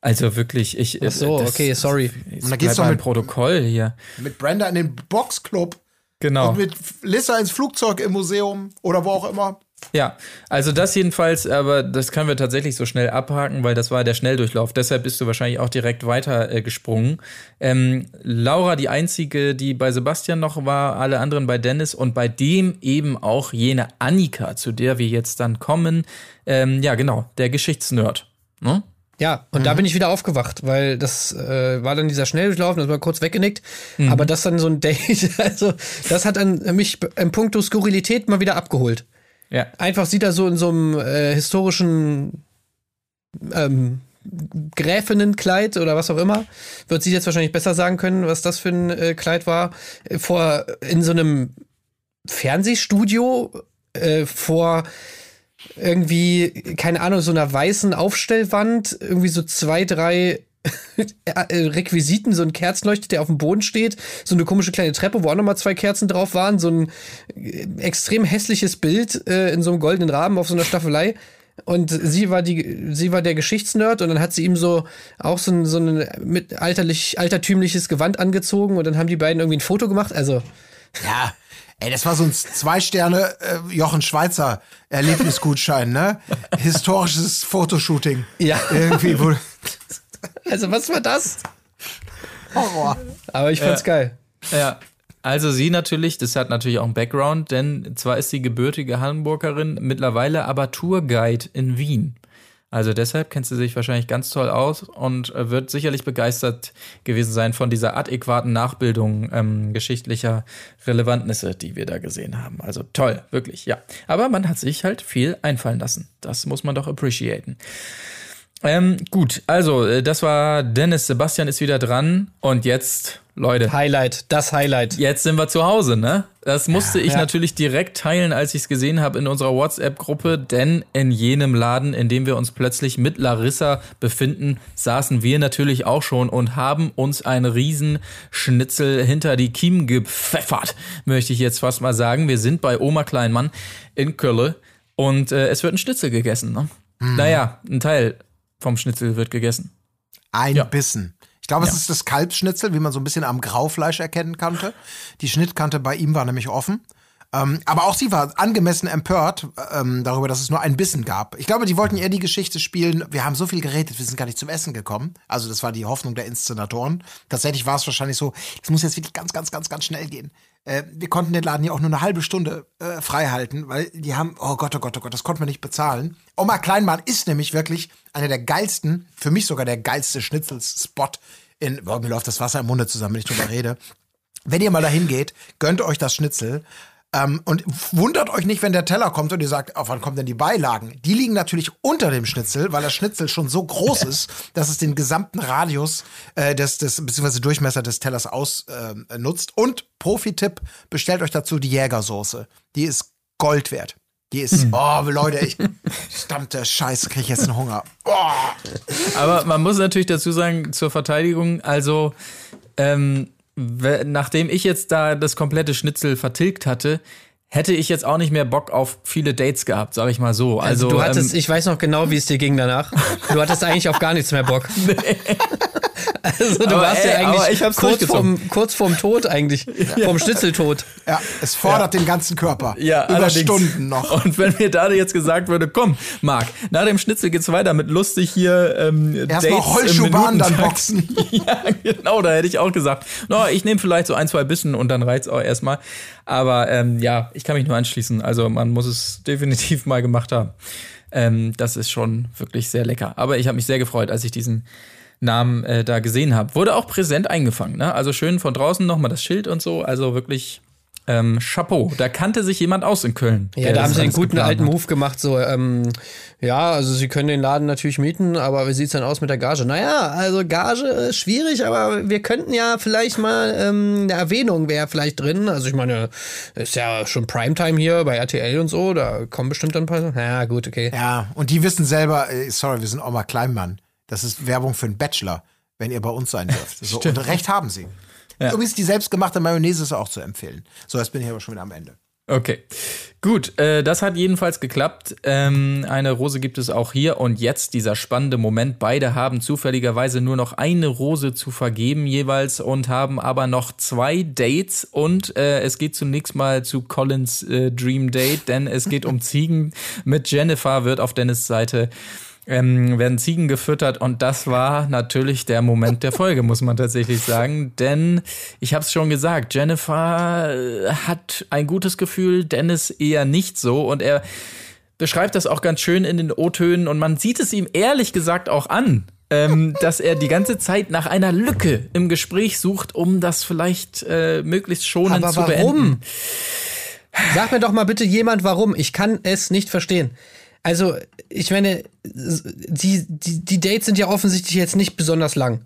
Also wirklich, ich. Ach so, das- okay, sorry. Und da geht's doch mit- Protokoll hier. Mit Brenda in den Boxclub. Genau. Und mit Lissa ins Flugzeug im Museum oder wo auch immer. Ja, also das jedenfalls, aber das können wir tatsächlich so schnell abhaken, weil das war der Schnelldurchlauf. Deshalb bist du wahrscheinlich auch direkt weiter äh, gesprungen. Ähm, Laura, die einzige, die bei Sebastian noch war, alle anderen bei Dennis und bei dem eben auch jene Annika, zu der wir jetzt dann kommen. Ähm, ja, genau, der Geschichtsnerd. Ne? Ja, und da bin ich wieder aufgewacht, weil das äh, war dann dieser Schnelldurchlauf, das war kurz weggenickt. Aber das dann so ein Date, also das hat dann mich im Punkto Skurrilität mal wieder abgeholt. Ja. Einfach sieht er so in so einem äh, historischen ähm, Gräfinnenkleid oder was auch immer. Wird sie jetzt wahrscheinlich besser sagen können, was das für ein äh, Kleid war. Vor in so einem Fernsehstudio äh, vor irgendwie, keine Ahnung, so einer weißen Aufstellwand, irgendwie so zwei, drei Requisiten, so ein Kerzenleuchter, der auf dem Boden steht, so eine komische kleine Treppe, wo auch nochmal zwei Kerzen drauf waren, so ein äh, extrem hässliches Bild äh, in so einem goldenen Rahmen auf so einer Staffelei. Und sie war die, sie war der Geschichtsnerd und dann hat sie ihm so auch so ein, so ein mit alterlich, altertümliches Gewand angezogen und dann haben die beiden irgendwie ein Foto gemacht. Also, Ja, ey, das war so ein Zwei-Sterne äh, Jochen Schweizer Erlebnisgutschein, ne? Historisches Fotoshooting. Ja. Irgendwie, wo. also was war das? Horror. Aber ich fand's geil. Ja. Also sie natürlich, das hat natürlich auch einen Background, denn zwar ist sie gebürtige Hamburgerin, mittlerweile aber Tourguide in Wien. Also deshalb kennt sie sich wahrscheinlich ganz toll aus und äh, wird sicherlich begeistert gewesen sein von dieser adäquaten Nachbildung ähm, geschichtlicher Relevantnisse, die wir da gesehen haben. Also toll, wirklich, ja. Aber man hat sich halt viel einfallen lassen. Das muss man doch appreciaten. Ähm, gut, also äh, das war Dennis. Sebastian ist wieder dran und jetzt, Leute, Highlight, das Highlight. Jetzt sind wir zu Hause, ne? Das musste ich Ja. natürlich direkt teilen, als ich es gesehen habe in unserer WhatsApp-Gruppe, denn in jenem Laden, in dem wir uns plötzlich mit Larissa befinden, saßen wir natürlich auch schon und haben uns einen Riesenschnitzel hinter die Kiemen gepfeffert, möchte ich jetzt fast mal sagen. Wir sind bei Oma Kleinmann in Kölle und äh, es wird ein Schnitzel gegessen, ne? Naja, ein Teil vom Schnitzel wird gegessen. Ein Ja. Bissen. Ich glaube, es Ja. ist das Kalbsschnitzel, wie man so ein bisschen am Graufleisch erkennen konnte. Die Schnittkante bei ihm war nämlich offen. Ähm, aber auch sie war angemessen empört ähm, darüber, dass es nur ein Bissen gab. Ich glaube, die wollten eher die Geschichte spielen, wir haben so viel geredet, wir sind gar nicht zum Essen gekommen. Also das war die Hoffnung der Inszenatoren. Tatsächlich war es wahrscheinlich so, es muss jetzt wirklich ganz, ganz, ganz, ganz schnell gehen. Äh, wir konnten den Laden ja auch nur eine halbe Stunde äh, frei halten, weil die haben, oh Gott, oh Gott, oh Gott, das konnten wir nicht bezahlen. Oma Kleinmann ist nämlich wirklich einer der geilsten, für mich sogar der geilste Schnitzelsspot in, boah, mir läuft das Wasser im Munde zusammen, wenn ich drüber rede. Wenn ihr mal dahin geht, gönnt euch das Schnitzel. Ähm, und wundert euch nicht, wenn der Teller kommt und ihr sagt, auf wann kommen denn die Beilagen? Die liegen natürlich unter dem Schnitzel, weil das Schnitzel schon so groß ist, dass es den gesamten Radius äh, des, des beziehungsweise Durchmesser des Tellers ausnutzt. Äh, und Profi-Tipp, bestellt euch dazu die Jägersoße. Die ist Gold wert. Die ist, oh Leute, ich, verdammte Scheiße, krieg ich jetzt einen Hunger. Oh. Aber man muss natürlich dazu sagen, zur Verteidigung, also ähm, nachdem ich jetzt da das komplette Schnitzel vertilgt hatte, hätte ich jetzt auch nicht mehr Bock auf viele Dates gehabt, sag ich mal so. Also, Also, du hattest, ähm, ich weiß noch genau, wie es dir ging danach. Du hattest eigentlich auf gar nichts mehr Bock. Also du Aber warst ey, ja eigentlich aber ich hab's kurz, vorm, kurz vorm Tod eigentlich. Vom Schnitzeltod. Ja, es fordert den ganzen Körper. Ja, Über allerdings. Stunden noch. Und wenn mir da jetzt gesagt würde, komm, Marc, nach dem Schnitzel geht's weiter mit lustig hier ähm, Erst Dates mal im Holzschuhbahn, dann. Boxen. ja, genau, da hätte ich auch gesagt, no, ich nehme vielleicht so ein, zwei Bissen und dann reizt auch erstmal. Aber ähm, ja, ich kann mich nur anschließen. Also man muss es definitiv mal gemacht haben. Ähm, das ist schon wirklich sehr lecker. Aber ich habe mich sehr gefreut, als ich diesen Namen äh, da gesehen habe. Wurde auch präsent eingefangen. Ne? Also schön von draußen nochmal das Schild und so. Also wirklich ähm, Chapeau. Da kannte sich jemand aus in Köln. Ja, da haben sie alles guten alten hat. Move gemacht, so, ähm, ja, also sie können den Laden natürlich mieten, aber wie sieht's denn aus mit der Gage? Naja, also Gage ist schwierig, aber wir könnten ja vielleicht mal, ähm, eine Erwähnung wäre vielleicht drin. Also ich meine, ist ja schon Primetime hier bei RTL und so, da kommen bestimmt dann ein paar. Ja, gut, okay. Ja, und die wissen selber, äh, sorry, wir sind Oma Kleinmann. Das ist Werbung für einen Bachelor, wenn ihr bei uns sein dürft. So, und recht haben sie. Übrigens, die selbstgemachte Mayonnaise ist auch zu empfehlen. So, jetzt bin ich aber schon wieder am Ende. Okay, gut. Äh, das hat jedenfalls geklappt. Ähm, eine Rose gibt es auch hier und jetzt dieser spannende Moment. Beide haben zufälligerweise nur noch eine Rose zu vergeben jeweils und haben aber noch zwei Dates und äh, es geht zunächst mal zu Collins äh, Dream Date, denn es geht um Ziegen. Mit Jennifer wird auf Dennis Seite ähm, werden Ziegen gefüttert und das war natürlich der Moment der Folge, muss man tatsächlich sagen. Denn ich habe es schon gesagt, Jennifer äh, hat ein gutes Gefühl, Dennis eher nicht so und er beschreibt das auch ganz schön in den O-Tönen und man sieht es ihm ehrlich gesagt auch an. ähm, dass er die ganze Zeit nach einer Lücke im Gespräch sucht, um das vielleicht äh, möglichst schonend Aber zu warum? beenden. Sag mir doch mal bitte jemand, warum. Ich kann es nicht verstehen. Also, ich meine, die, die, die Dates sind ja offensichtlich jetzt nicht besonders lang.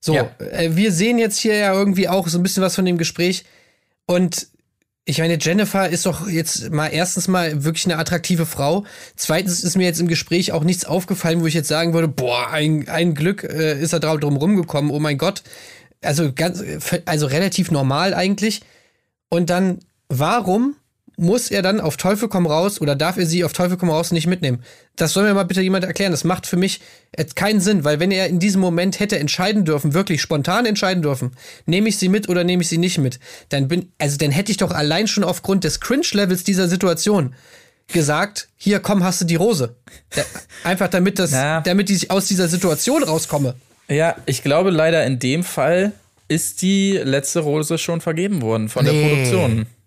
So, Ja. äh, wir sehen jetzt hier ja irgendwie auch so ein bisschen was von dem Gespräch. Und ich meine, Jennifer ist doch jetzt mal erstens mal wirklich eine attraktive Frau. Zweitens ist mir jetzt im Gespräch auch nichts aufgefallen, wo ich jetzt sagen würde, boah, ein, ein Glück äh, ist er drauf drum rumgekommen, oh mein Gott. Also ganz, also relativ normal eigentlich. Und dann, warum muss er dann auf Teufel komm raus oder darf er sie auf Teufel komm raus nicht mitnehmen? Das soll mir mal bitte jemand erklären. Das macht für mich jetzt keinen Sinn, weil wenn er in diesem Moment hätte entscheiden dürfen, wirklich spontan entscheiden dürfen, nehme ich sie mit oder nehme ich sie nicht mit, dann bin, also dann hätte ich doch allein schon aufgrund des Cringe-Levels dieser Situation gesagt, hier komm, hast du die Rose. Einfach damit das, Ja. damit ich aus dieser Situation rauskomme. Ja, ich glaube leider in dem Fall ist die letzte Rose schon vergeben worden von der Nee.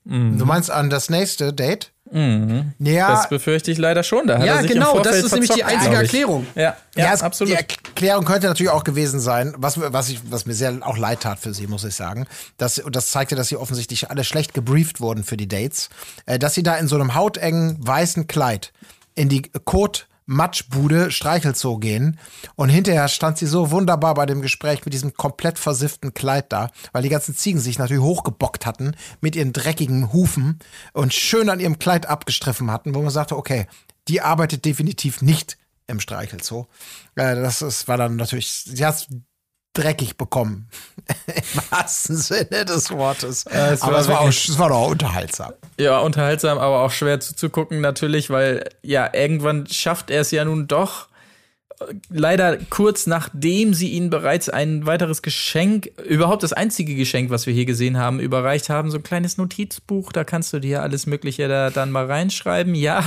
Produktion. Du meinst an das nächste Date? Ja, Das befürchte ich leider schon. Da hat Ja, er sich im genau, das ist nämlich die einzige. Erklärung. Ja, ja, ja, es, absolut. Die Erklärung könnte natürlich auch gewesen sein, was, was, ich, was mir sehr auch leid tat für sie, muss ich sagen. Das, und das zeigte, dass sie offensichtlich alle schlecht gebrieft wurden für die Dates. Äh, dass sie da in so einem hautengen weißen Kleid in die Kot Matschbude Streichelzoo gehen und hinterher stand sie so wunderbar bei dem Gespräch mit diesem komplett versifften Kleid da, weil die ganzen Ziegen sich natürlich hochgebockt hatten mit ihren dreckigen Hufen und schön an ihrem Kleid abgestriffen hatten, wo man sagte, okay, die arbeitet definitiv nicht im Streichelzoo. Äh, das, war dann natürlich, sie hat dreckig bekommen. Im wahrsten Sinne des Wortes. es Aber war es war, auch, es war doch auch unterhaltsam. Ja, unterhaltsam, aber auch schwer zuzugucken natürlich, weil ja, irgendwann schafft er es ja nun doch. Leider kurz nachdem sie ihnen bereits ein weiteres Geschenk, überhaupt das einzige Geschenk, was wir hier gesehen haben, überreicht haben, so ein kleines Notizbuch, da kannst du dir alles Mögliche da dann mal reinschreiben. Ja,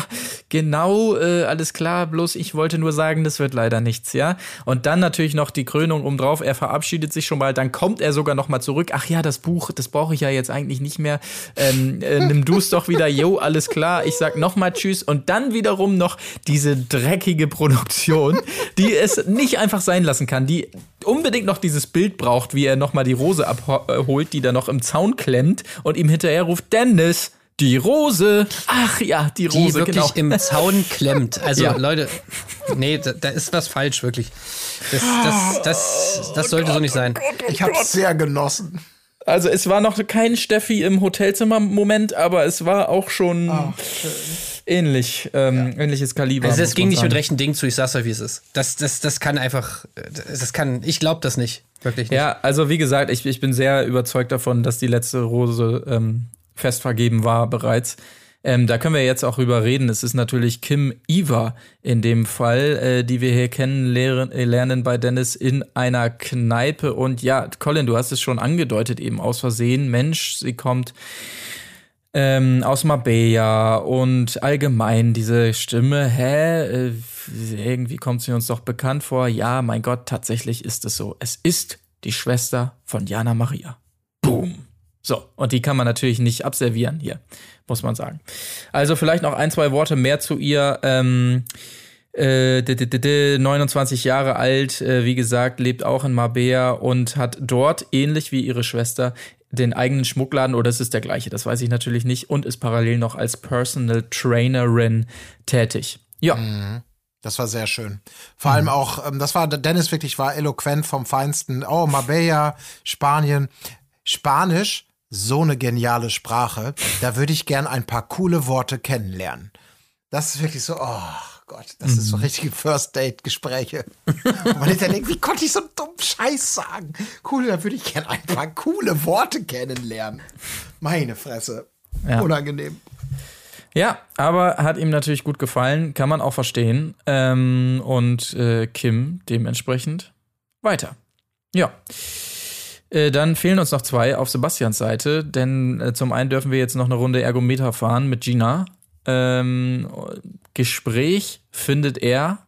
genau, äh, alles klar, bloß ich wollte nur sagen, das wird leider nichts, ja. Und dann natürlich noch die Krönung obendrauf, er verabschiedet sich schon mal, dann kommt er sogar noch mal zurück. Ach ja, das Buch, das brauche ich ja jetzt eigentlich nicht mehr. Ähm, äh, nimm du es doch wieder, yo, alles klar, ich sag noch mal Tschüss. Und dann wiederum noch diese dreckige Produktion, die es nicht einfach sein lassen kann, die unbedingt noch dieses Bild braucht, wie er noch mal die Rose abholt, die da noch im Zaun klemmt und ihm hinterher ruft, Dennis, Die Rose. Ach ja, die Die Rose, wirklich genau. im Zaun klemmt. Also Ja. Leute, nee, da, da ist was falsch, wirklich. Das, das, das, das sollte so nicht sein. Ich habe es sehr genossen. Also es war noch kein Steffi im Hotelzimmer-Moment, aber es war auch schon ähnlich, ähm, ähnliches Kaliber. Also das ging nicht mit rechten Dingen zu, ich sag's euch, wie es ist. Das, das, das kann einfach, das kann, ich glaube das nicht. Wirklich nicht. Ja, also wie gesagt, ich, ich bin sehr überzeugt davon, dass die letzte Rose ähm, fest vergeben war bereits. Ähm, da können wir jetzt auch drüber reden. Es ist natürlich Kim Eva in dem Fall, äh, die wir hier kennenlernen äh, bei Dennis in einer Kneipe. Und ja, Colin, du hast es schon angedeutet, eben aus Versehen. Mensch, sie kommt ähm, aus Marbella und allgemein diese Stimme, hä, äh, irgendwie kommt sie uns doch bekannt vor. Ja, mein Gott, tatsächlich ist es so. Es ist die Schwester von Jana Maria. Boom. So, und die kann man natürlich nicht abservieren hier, muss man sagen. Also vielleicht noch ein, zwei Worte mehr zu ihr. Ähm, äh, d- d- d- d- 29 Jahre alt, äh, wie gesagt, lebt auch in Marbella und hat dort, ähnlich wie ihre Schwester, den eigenen Schmuckladen, oder es ist der gleiche, das weiß ich natürlich nicht, und ist parallel noch als Personal Trainerin tätig. Ja, Das war sehr schön. Vor allem auch, ähm, das war, Dennis wirklich war eloquent vom Feinsten. Oh, Marbella, Spanien. Spanisch, so eine geniale Sprache. Da würde ich gern ein paar coole Worte kennenlernen. Das ist wirklich so, oh Gott, das ist so richtige First-Date-Gespräche. Man hinterher denkt, wie konnte ich so einen dummen Scheiß sagen? Cool, da würde ich gern ein paar coole Worte kennenlernen. Meine Fresse. Ja. Unangenehm. Ja, aber hat ihm natürlich gut gefallen, kann man auch verstehen. Ähm, und äh, Kim dementsprechend weiter. Ja. Äh, dann fehlen uns noch zwei auf Sebastians Seite, denn äh, zum einen dürfen wir jetzt noch eine Runde Ergometer fahren mit Gina. Ähm, Gespräch findet er,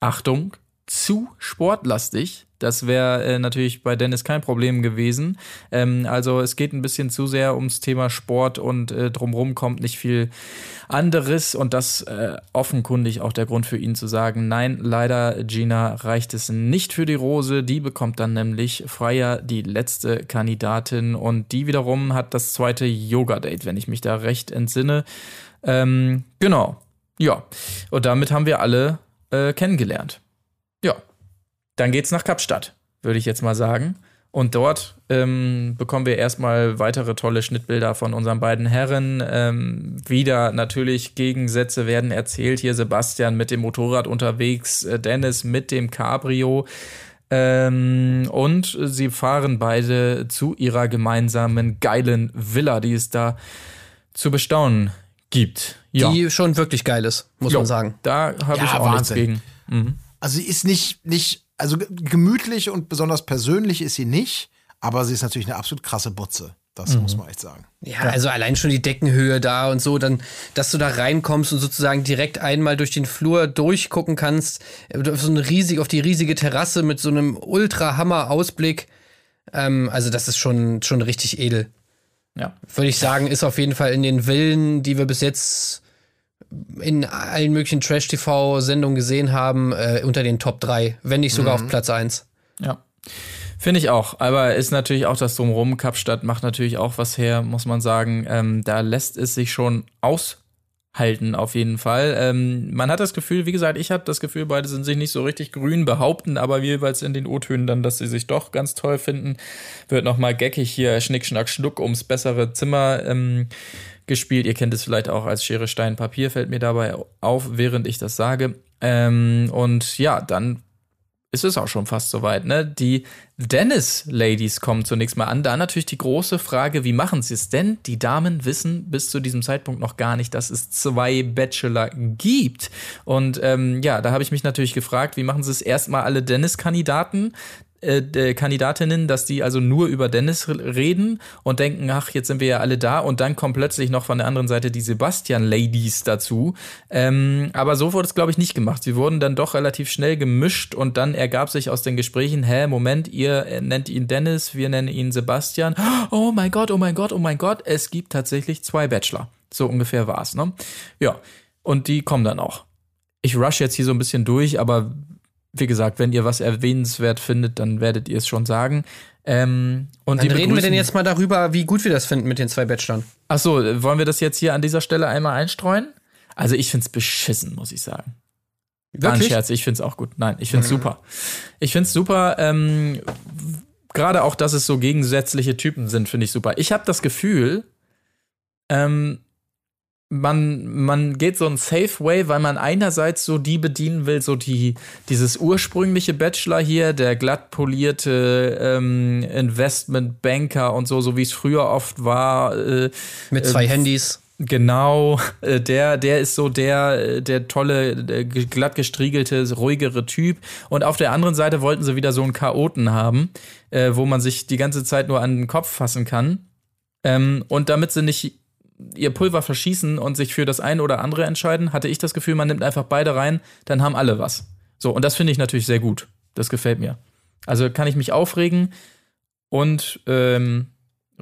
Achtung, zu sportlastig. Das wäre äh, natürlich bei Dennis kein Problem gewesen. Ähm, also es geht ein bisschen zu sehr ums Thema Sport und äh, drumrum kommt nicht viel anderes und das äh, offenkundig auch der Grund für ihn zu sagen, nein, leider Gina reicht es nicht für die Rose, die bekommt dann nämlich Freier die letzte Kandidatin und die wiederum hat das zweite Yoga-Date, wenn ich mich da recht entsinne. Ähm, genau, ja, und damit haben wir alle äh, kennengelernt. Dann geht's nach Kapstadt, würde ich jetzt mal sagen. Und dort ähm, bekommen wir erstmal weitere tolle Schnittbilder von unseren beiden Herren. Ähm, wieder natürlich Gegensätze werden erzählt. Hier Sebastian mit dem Motorrad unterwegs, äh, Dennis mit dem Cabrio. Ähm, und sie fahren beide zu ihrer gemeinsamen geilen Villa, die es da zu bestaunen gibt. Ja, Die schon wirklich geil ist, muss Jo, man sagen. Da habe Ja, ich auch nichts Wahnsinn. gegen. Also sie ist nicht, nicht, also ge- gemütlich und besonders persönlich ist sie nicht, aber sie ist natürlich eine absolut krasse Butze. Das muss man echt sagen. Ja, also allein schon die Deckenhöhe da und so, dann, dass du da reinkommst und sozusagen direkt einmal durch den Flur durchgucken kannst, äh, auf so eine riesig, auf die riesige Terrasse mit so einem Ultra-Hammer-Ausblick. Ähm, also das ist schon, schon richtig edel. Ja. Würde ich sagen, ist auf jeden Fall in den Villen, die wir bis jetzt in allen möglichen Trash-TV-Sendungen gesehen haben, äh, unter den Top 3, wenn nicht sogar auf Platz 1. Ja. Finde ich auch. Aber ist natürlich auch das Drumherum. Kapstadt macht natürlich auch was her, muss man sagen. Ähm, da lässt es sich schon aushalten, auf jeden Fall. Ähm, man hat das Gefühl, wie gesagt, ich habe das Gefühl, beide sind sich nicht so richtig grün, behaupten aber jeweils in den O-Tönen dann, dass sie sich doch ganz toll finden. Wird nochmal geckig hier Schnick, Schnack, Schnuck ums bessere Zimmer ähm, gespielt. Ihr kennt es vielleicht auch als Schere, Stein, Papier, fällt mir dabei auf, während ich das sage. Ähm, und ja, dann ist es auch schon fast soweit, ne? Die Dennis-Ladies kommen zunächst mal an. Da natürlich die große Frage, wie machen sie es denn? Die Damen wissen bis zu diesem Zeitpunkt noch gar nicht, dass es zwei Bachelor gibt. Und ähm, ja, da habe ich mich natürlich gefragt, wie machen sie es erstmal alle Dennis-Kandidaten? Äh, Kandidatinnen, dass die also nur über Dennis reden und denken, ach, jetzt sind wir ja alle da und dann kommen plötzlich noch von der anderen Seite die Sebastian-Ladies dazu. Ähm, aber so wurde es, glaube ich, nicht gemacht. Sie wurden dann doch relativ schnell gemischt und dann ergab sich aus den Gesprächen, hä, Moment, ihr äh, nennt ihn Dennis, wir nennen ihn Sebastian. Oh mein Gott, oh mein Gott, oh mein Gott, es gibt tatsächlich zwei Bachelor. So ungefähr war's, ne? Ja, und die kommen dann auch. Ich rush jetzt hier so ein bisschen durch, aber wie gesagt, wenn ihr was erwähnenswert findet, dann werdet ihr es schon sagen. Ähm, und Dann reden wir denn jetzt mal darüber, wie gut wir das finden mit den zwei Bachelorn. Ach so, wollen wir das jetzt hier an dieser Stelle einmal einstreuen? Also ich find's beschissen, muss ich sagen. War ein Wirklich? Scherz, ich find's auch gut. Nein, ich find's super. Ich find's super, ähm, gerade auch, dass es so gegensätzliche Typen sind, finde ich super. Ich habe das Gefühl, ähm, man, man geht so einen Safe Way, weil man einerseits so die bedienen will, so die, dieses ursprüngliche Bachelor hier, der glatt polierte ähm, Investmentbanker und so, so wie es früher oft war, äh, Mit zwei ähm, Handys. Genau, äh, der, der ist so der, äh, der tolle, äh, glatt gestriegelte, ruhigere Typ. Und auf der anderen Seite wollten sie wieder so einen Chaoten haben, äh, wo man sich die ganze Zeit nur an den Kopf fassen kann. Ähm, und damit sie nicht ihr Pulver verschießen und sich für das eine oder andere entscheiden, hatte ich das Gefühl, man nimmt einfach beide rein, dann haben alle was. So, und das finde ich natürlich sehr gut. Das gefällt mir. Also kann ich mich aufregen und ähm,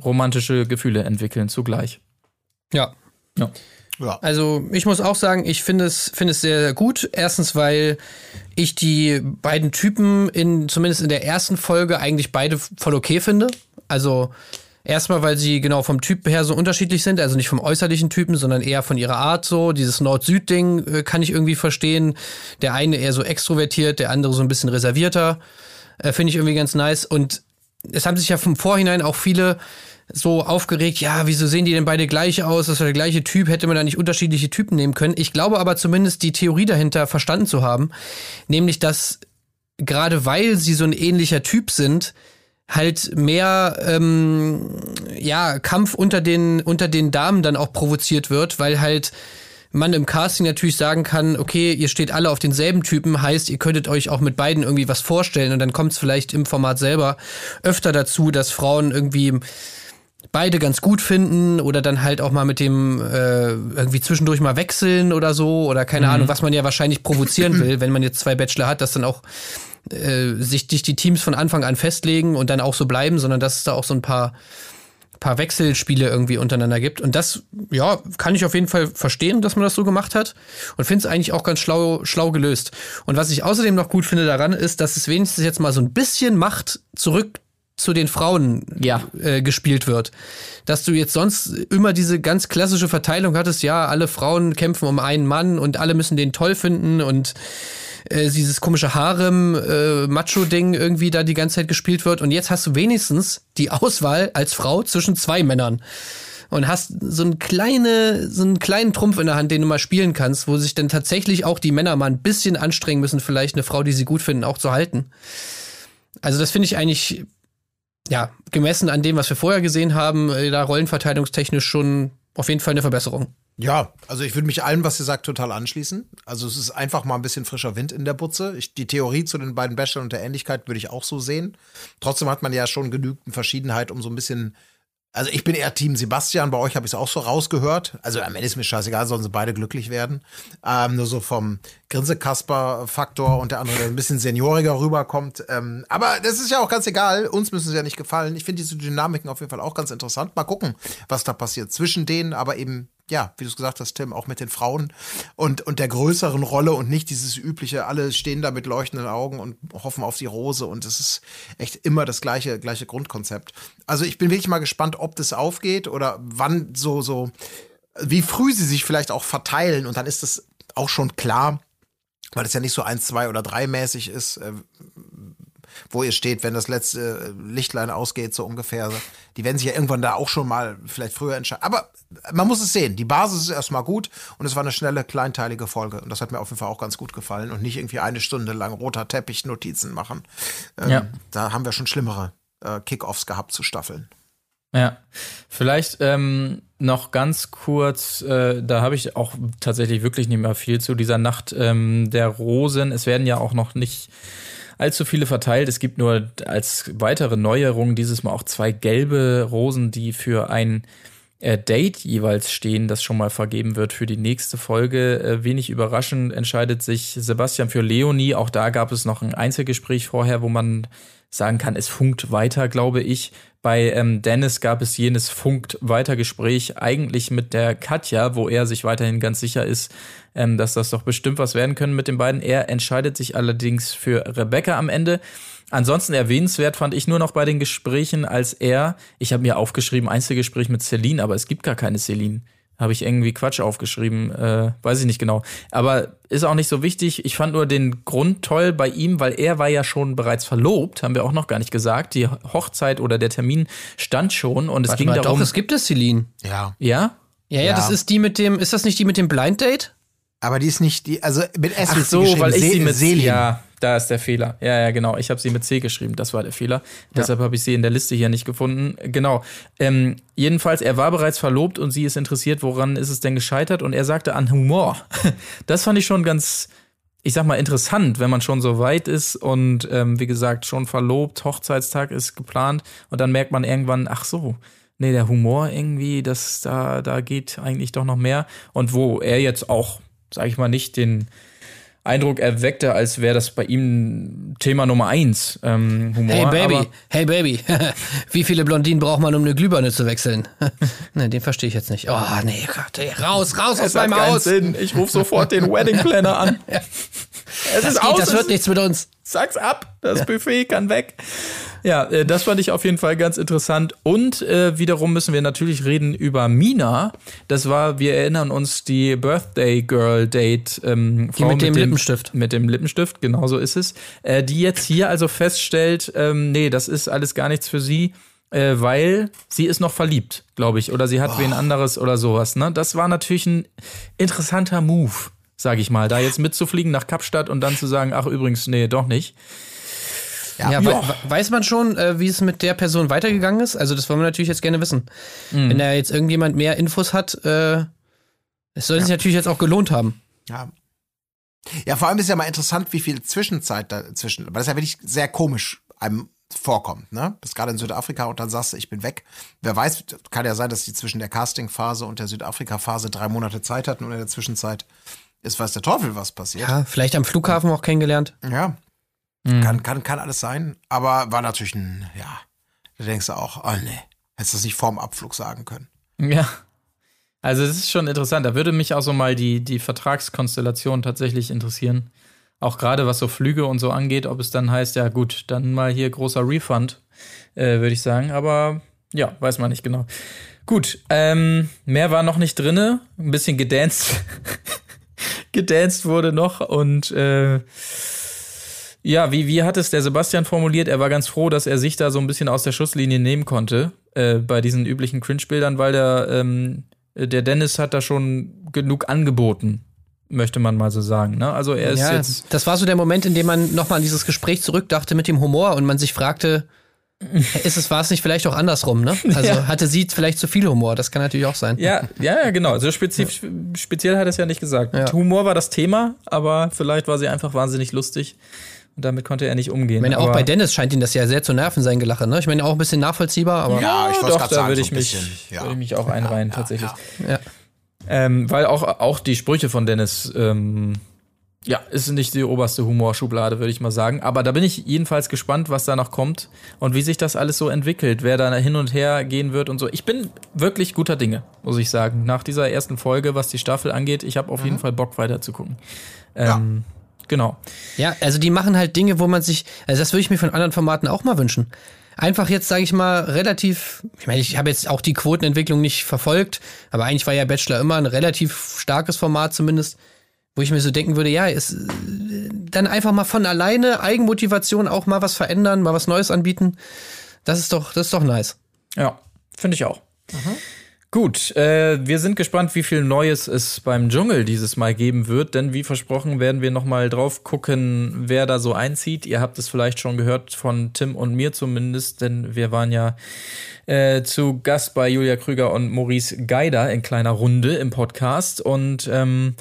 romantische Gefühle entwickeln zugleich. Ja. Ja. Also ich muss auch sagen, ich finde es, finde es sehr gut. Erstens, weil ich die beiden Typen in, zumindest in der ersten Folge, eigentlich beide voll okay finde. Also erstmal, weil sie genau vom Typ her so unterschiedlich sind, also nicht vom äußerlichen Typen, sondern eher von ihrer Art so. Dieses Nord-Süd-Ding äh, kann ich irgendwie verstehen. Der eine eher so extrovertiert, der andere so ein bisschen reservierter. Äh, finde ich irgendwie ganz nice. Und es haben sich ja vom Vorhinein auch viele so aufgeregt, ja, wieso sehen die denn beide gleich aus? Das ist ja der gleiche Typ, hätte man da nicht unterschiedliche Typen nehmen können. Ich glaube aber zumindest die Theorie dahinter verstanden zu haben, nämlich dass gerade weil sie so ein ähnlicher Typ sind, halt mehr ähm, ja Kampf unter den unter den Damen dann auch provoziert wird, weil halt man im Casting natürlich sagen kann, okay, ihr steht alle auf denselben Typen, heißt, ihr könntet euch auch mit beiden irgendwie was vorstellen. Und dann kommt es vielleicht im Format selber öfter dazu, dass Frauen irgendwie beide ganz gut finden oder dann halt auch mal mit dem äh, irgendwie zwischendurch mal wechseln oder so oder keine Ahnung, was man ja wahrscheinlich provozieren will, wenn man jetzt zwei Bachelor hat, dass dann auch äh, sich nicht die Teams von Anfang an festlegen und dann auch so bleiben, sondern dass es da auch so ein paar paar Wechselspiele irgendwie untereinander gibt. Und das, ja, kann ich auf jeden Fall verstehen, dass man das so gemacht hat. Und finde es eigentlich auch ganz schlau, schlau gelöst. Und was ich außerdem noch gut finde daran, ist, dass es wenigstens jetzt mal so ein bisschen Macht zurück zu den Frauen Ja. äh, gespielt wird. Dass du jetzt sonst immer diese ganz klassische Verteilung hattest, ja, alle Frauen kämpfen um einen Mann und alle müssen den toll finden und äh, dieses komische Harem äh, irgendwie da die ganze Zeit gespielt wird und jetzt hast du wenigstens die Auswahl als Frau zwischen zwei Männern und hast so einen kleine so einen kleinen Trumpf in der Hand, den du mal spielen kannst, wo sich dann tatsächlich auch die Männer mal ein bisschen anstrengen müssen, vielleicht eine Frau, die sie gut finden, auch zu halten. Also das finde ich eigentlich ja, gemessen an dem, was wir vorher gesehen haben, äh, da rollenverteilungstechnisch schon auf jeden Fall eine Verbesserung. Ja, also ich würde mich allem, was ihr sagt, total anschließen. Also es ist einfach mal ein bisschen frischer Wind in der Butze. Ich, die Theorie zu den beiden Bachelor und der Ähnlichkeit würde ich auch so sehen. Trotzdem hat man ja schon genügend Verschiedenheit, um so ein bisschen. Also ich bin eher Team Sebastian, bei euch habe ich es auch so rausgehört. Also am Ende ist mir scheißegal, sollen sie beide glücklich werden. Ähm, nur so vom Grinsekasper-Faktor und der andere, der ein bisschen senioriger rüberkommt. Ähm, aber das ist ja auch ganz egal. Uns müssen sie ja nicht gefallen. Ich finde diese Dynamiken auf jeden Fall auch ganz interessant. Mal gucken, was da passiert zwischen denen, aber eben, ja, wie du es gesagt hast, Tim, auch mit den Frauen und, und der größeren Rolle und nicht dieses übliche, alle stehen da mit leuchtenden Augen und hoffen auf die Rose und es ist echt immer das gleiche, gleiche Grundkonzept. Also ich bin wirklich mal gespannt, ob das aufgeht oder wann so, so, wie früh sie sich vielleicht auch verteilen und dann ist das auch schon klar, weil es ja nicht so eins, zwei oder drei mäßig ist, äh, wo ihr steht, wenn das letzte Lichtlein ausgeht, so ungefähr. Die werden sich ja irgendwann da auch schon mal vielleicht früher entscheiden. Aber man muss es sehen. Die Basis ist erstmal gut und es war eine schnelle, kleinteilige Folge. Und das hat mir auf jeden Fall auch ganz gut gefallen und nicht irgendwie eine Stunde lang roter Teppich Notizen machen. Ähm, Ja. Da haben wir schon schlimmere äh, Kickoffs gehabt zu Staffeln. Ja, vielleicht ähm, noch ganz kurz, äh, da habe ich auch tatsächlich wirklich nicht mehr viel zu dieser Nacht ähm, der Rosen. Es werden ja auch noch nicht allzu viele verteilt. Es gibt nur als weitere Neuerung dieses Mal auch zwei gelbe Rosen, die für ein äh, Date jeweils stehen, das schon mal vergeben wird für die nächste Folge. Äh, wenig überraschend entscheidet sich Sebastian für Leonie. Auch da gab es noch ein Einzelgespräch vorher, wo man sagen kann, es funkt weiter, glaube ich. Bei ähm, Dennis gab es jenes funkt weiter Gespräch eigentlich mit der Katja, wo er sich weiterhin ganz sicher ist, ähm, dass das doch bestimmt was werden können mit den beiden. Er entscheidet sich allerdings für Rebecca am Ende. Ansonsten erwähnenswert fand ich nur noch bei den Gesprächen, als er, ich habe mir aufgeschrieben, Einzelgespräch mit Celine, aber es gibt gar keine Celine. Habe ich irgendwie Quatsch aufgeschrieben, äh, weiß ich nicht genau. Aber ist auch nicht so wichtig. Ich fand nur den Grund toll bei ihm, weil er war ja schon bereits verlobt, haben wir auch noch gar nicht gesagt. Die Hochzeit oder der Termin stand schon und es Warte ging mal, darum. doch, es gibt es, Celine. Ja. ja? Ja, ja, Ja. das ist die mit dem, ist das nicht die mit dem Blind Date? Aber die ist nicht die, also mit S Ach so, weil ich sie mit Selin. Ja, da ist der Fehler. Ja, ja, genau. Ich habe sie mit C geschrieben. Das war der Fehler. Deshalb habe ich sie in der Liste hier nicht gefunden. Genau. Ähm, jedenfalls, er war bereits verlobt und sie ist interessiert, woran ist es denn gescheitert? Und er sagte an Humor. Das fand ich schon ganz, ich sag mal, interessant, wenn man schon so weit ist und ähm, wie gesagt, schon verlobt, Hochzeitstag ist geplant und dann merkt man irgendwann, ach so, nee, der Humor irgendwie, das da, da geht eigentlich doch noch mehr. Und wo er jetzt auch, sag ich mal, nicht den Eindruck erweckte, als wäre das bei ihm Thema Nummer eins, ähm, Humor. Hey Baby, Aber, hey Baby, wie viele Blondinen braucht man, um eine Glühbirne zu wechseln? ne, den verstehe ich jetzt nicht. Oh, nee, Gott, ey, raus, raus aus es hat meinem Haus. Sinn. Ich rufe sofort den Wedding Planner an. Es Das, ist geht, aus. das wird nichts mit uns. sag's ab, das Buffet kann weg. Ja, äh, das fand ich auf jeden Fall ganz interessant. Und äh, wiederum müssen wir natürlich reden über Mina. Das war, wir erinnern uns, die Birthday Girl Date. Ähm, Die mit dem Lippenstift. Mit dem Lippenstift, genau so ist es. Äh, die jetzt hier also feststellt, ähm, nee, das ist alles gar nichts für sie. Äh, weil sie ist noch verliebt, glaube ich, oder sie hat wen anderes oder sowas. Ne? Das war natürlich ein interessanter Move, sage ich mal, da jetzt mitzufliegen nach Kapstadt und dann zu sagen, ach übrigens, nee, doch nicht. Ja, Ja. we we- weiß man schon, äh, wie es mit der Person weitergegangen ist? Also das wollen wir natürlich jetzt gerne wissen. Mhm. Wenn da jetzt irgendjemand mehr Infos hat, äh, es soll sich natürlich jetzt auch gelohnt haben. Ja. Ja, vor allem ist ja mal interessant, wie viel Zwischenzeit dazwischen, weil das ja wirklich sehr komisch einem vorkommt, ne? Bist gerade in Südafrika und dann sagst du, ich bin weg. Wer weiß, kann ja sein, dass die zwischen der Casting-Phase und der Südafrika-Phase drei Monate Zeit hatten und in der Zwischenzeit ist weiß der Teufel, was passiert. Ja, vielleicht am Flughafen auch kennengelernt. Ja. Kann, kann, kann alles sein, aber war natürlich ein, ja, da denkst du auch, oh nee, hättest du das nicht vorm Abflug sagen können. Ja. Also das ist schon interessant. Da würde mich auch so mal die, die Vertragskonstellation tatsächlich interessieren. Auch gerade was so Flüge und so angeht, ob es dann heißt, ja gut, dann mal hier großer Refund, äh, würde ich sagen. Aber ja, weiß man nicht genau. Gut, ähm, mehr war noch nicht drinne. Ein bisschen gedanced. gedanced wurde noch und äh, ja, wie, wie hat es der Sebastian formuliert? Er war ganz froh, dass er sich da so ein bisschen aus der Schusslinie nehmen konnte äh, bei diesen üblichen Cringe-Bildern, weil der, ähm, der Dennis hat da schon genug angeboten, möchte man mal so sagen. Ne? Also er ist Ja, jetzt. das war so der Moment, in dem man nochmal an dieses Gespräch zurückdachte mit dem Humor und man sich fragte, ist es, war es nicht vielleicht auch andersrum, ne? Also Ja. hatte sie vielleicht zu viel Humor, das kann natürlich auch sein. Ja, ja, ja, genau. Also spezifisch, speziell hat er es ja nicht gesagt. Ja. Humor war das Thema, aber vielleicht war sie einfach wahnsinnig lustig und damit konnte er nicht umgehen. Ich meine, auch bei Dennis scheint ihn das ja sehr zu nerven, sein Gelache, ne? Ich meine, auch ein bisschen nachvollziehbar, aber Ja, ich doch, da würde so ich, ein mich, bisschen, ja. würde ich mich auch einreihen, Ja, tatsächlich. ja. ja. Ähm, weil auch, auch die Sprüche von Dennis, ähm, ja, ist nicht die oberste Humorschublade, würde ich mal sagen. Aber da bin ich jedenfalls gespannt, was da noch kommt und wie sich das alles so entwickelt, wer da hin und her gehen wird und so. Ich bin wirklich guter Dinge, muss ich sagen. Nach dieser ersten Folge, was die Staffel angeht, ich habe auf jeden Fall Bock weiter zu gucken. Genau. Ja, also die machen halt Dinge, wo man sich, also das würde ich mir von anderen Formaten auch mal wünschen. Einfach jetzt, sage ich mal, relativ, ich meine, ich habe jetzt auch die Quotenentwicklung nicht verfolgt, aber eigentlich war ja Bachelor immer ein relativ starkes Format zumindest, wo ich mir so denken würde, ja, ist dann einfach mal von alleine Eigenmotivation auch mal was verändern, mal was Neues anbieten. Das ist doch, das ist doch nice. Ja, finde ich auch. Gut, äh, wir sind gespannt, wie viel Neues es beim Dschungel dieses Mal geben wird, denn wie versprochen werden wir noch mal drauf gucken, wer da so einzieht. Ihr habt es vielleicht schon gehört von Tim und mir zumindest, denn wir waren ja äh, zu Gast bei Julia Krüger und Maurice Geider in kleiner Runde im Podcast und ähm,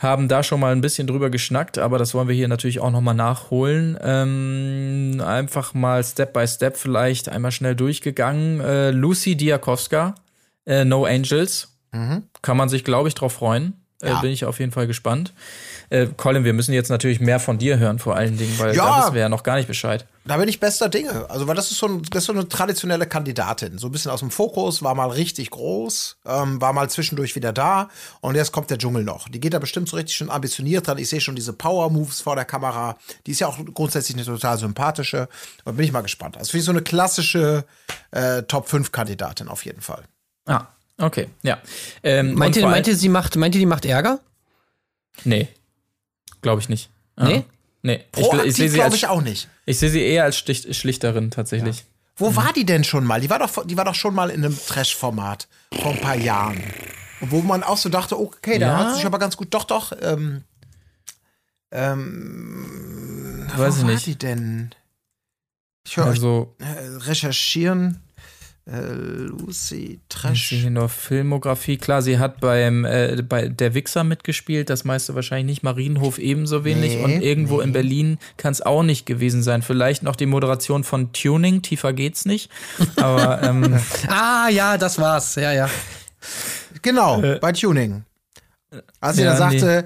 haben da schon mal ein bisschen drüber geschnackt, aber das wollen wir hier natürlich auch noch mal nachholen. Ähm, einfach mal Step by Step vielleicht einmal schnell durchgegangen. Äh, Lucy Diakowska, äh, No Angels, kann man sich, glaube ich, drauf freuen. Äh, Ja. bin ich auf jeden Fall gespannt. Äh, Colin, wir müssen jetzt natürlich mehr von dir hören, vor allen Dingen, weil Ja. da wissen wir ja noch gar nicht Bescheid. Da bin ich bester Dinge. Also, weil das ist so, ein, das ist so eine traditionelle Kandidatin. So ein bisschen aus dem Fokus, war mal richtig groß, ähm, war mal zwischendurch wieder da und jetzt kommt der Dschungel noch. Die geht da bestimmt so richtig schon ambitioniert dran. Ich sehe schon diese Power-Moves vor der Kamera. Die ist ja auch grundsätzlich eine total sympathische. Und bin ich mal gespannt. Also, wie so eine klassische äh, Top-5-Kandidatin auf jeden Fall. Ah, okay, ja. Ähm, Meint ihr, meint ihr, sie macht, meint ihr, die macht Ärger? Nee. Glaube ich nicht. Nee? Ah. Nee. Ich, ich sehe Proaktiv sie, glaube als, ich auch nicht. ich seh sie eher als Stich, Schlichterin tatsächlich. Wo war die denn schon mal? Die war doch, die war doch schon mal in einem Trash-Format vor ein paar Jahren. Wo man auch so dachte, okay, da Ja? hat sich aber ganz gut. Doch, doch. Ähm, ähm, Weiß wo ich war nicht. die denn? Ich höre Also, euch äh, recherchieren. Äh, Lucy ich Trash. hier nur Filmografie. Klar, sie hat beim äh, bei Der Wichser mitgespielt, das meiste wahrscheinlich nicht. Marienhof ebenso wenig. Nee, und irgendwo in Berlin kann es auch nicht gewesen sein. Vielleicht noch die Moderation von Tuning, tiefer geht's nicht. Aber ähm, Ah, ja, das war's. Ja, ja. Genau, bei Tuning. Als sie Äh, ja, dann sagte,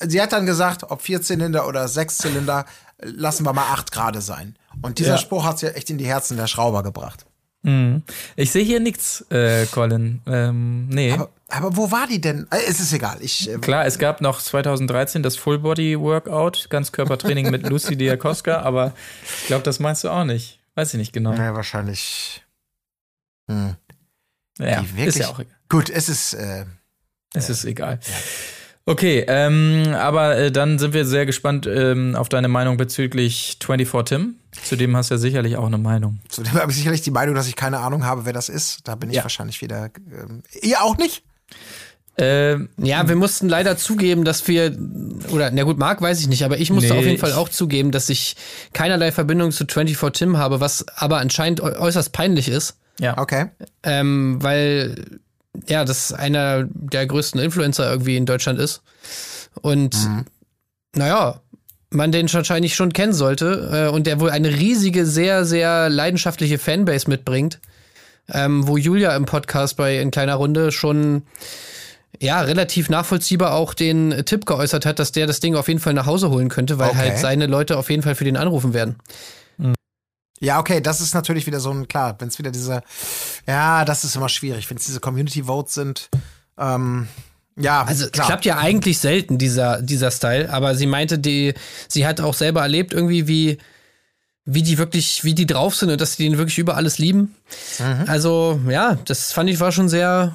sie hat dann gesagt, ob Vierzylinder oder Sechszylinder, lassen wir mal acht Grad sein. Und dieser Ja. Spruch hat sie echt in die Herzen der Schrauber gebracht. Mhm. ich sehe hier nichts, äh, Colin. Ähm, nee. Aber, aber wo war die denn? Äh, es ist egal. Ich, äh, Klar, es gab noch 2013 das Full Body Workout, Ganzkörpertraining mit Lucy Diakoska, aber ich glaube, das meinst du auch nicht. Weiß ich nicht genau. ja, wahrscheinlich. Hm. Ja, wirklich- ist ja auch egal. Gut, es ist. Äh, Es ist egal. Okay, ähm, aber äh, dann sind wir sehr gespannt ähm, auf deine Meinung bezüglich 24 Tim. Zu dem hast du ja sicherlich auch eine Meinung. zudem habe ich sicherlich die Meinung, dass ich keine Ahnung habe, wer das ist. Da bin ich Ja. wahrscheinlich wieder. Ähm, ihr auch nicht? Ähm, Ja, wir mussten leider zugeben, dass wir, oder, na gut, Marc weiß ich nicht, aber ich musste Nee, auf jeden Fall auch zugeben, dass ich keinerlei Verbindung zu 24 Tim habe, was aber anscheinend äu- äußerst peinlich ist, ja. Okay. ähm, weil, ja, das einer der größten Influencer irgendwie in Deutschland ist. Und, naja, man den wahrscheinlich schon kennen sollte äh, und der wohl eine riesige, sehr, sehr leidenschaftliche Fanbase mitbringt, ähm, wo Julia im Podcast bei In kleiner Runde schon ja, relativ nachvollziehbar auch den Tipp geäußert hat, dass der das Ding auf jeden Fall nach Hause holen könnte, weil Okay. halt seine Leute auf jeden Fall für den anrufen werden. Ja, okay, das ist natürlich wieder so ein, klar, wenn es wieder diese, ja, das ist immer schwierig, wenn es diese Community Votes sind. Ähm, ja, Also klar. klappt ja eigentlich selten, dieser, dieser Style, aber sie meinte, die, sie hat auch selber erlebt, irgendwie, wie, wie die wirklich, wie die drauf sind und dass sie den wirklich über alles lieben. Mhm. Also, ja, das fand ich war schon sehr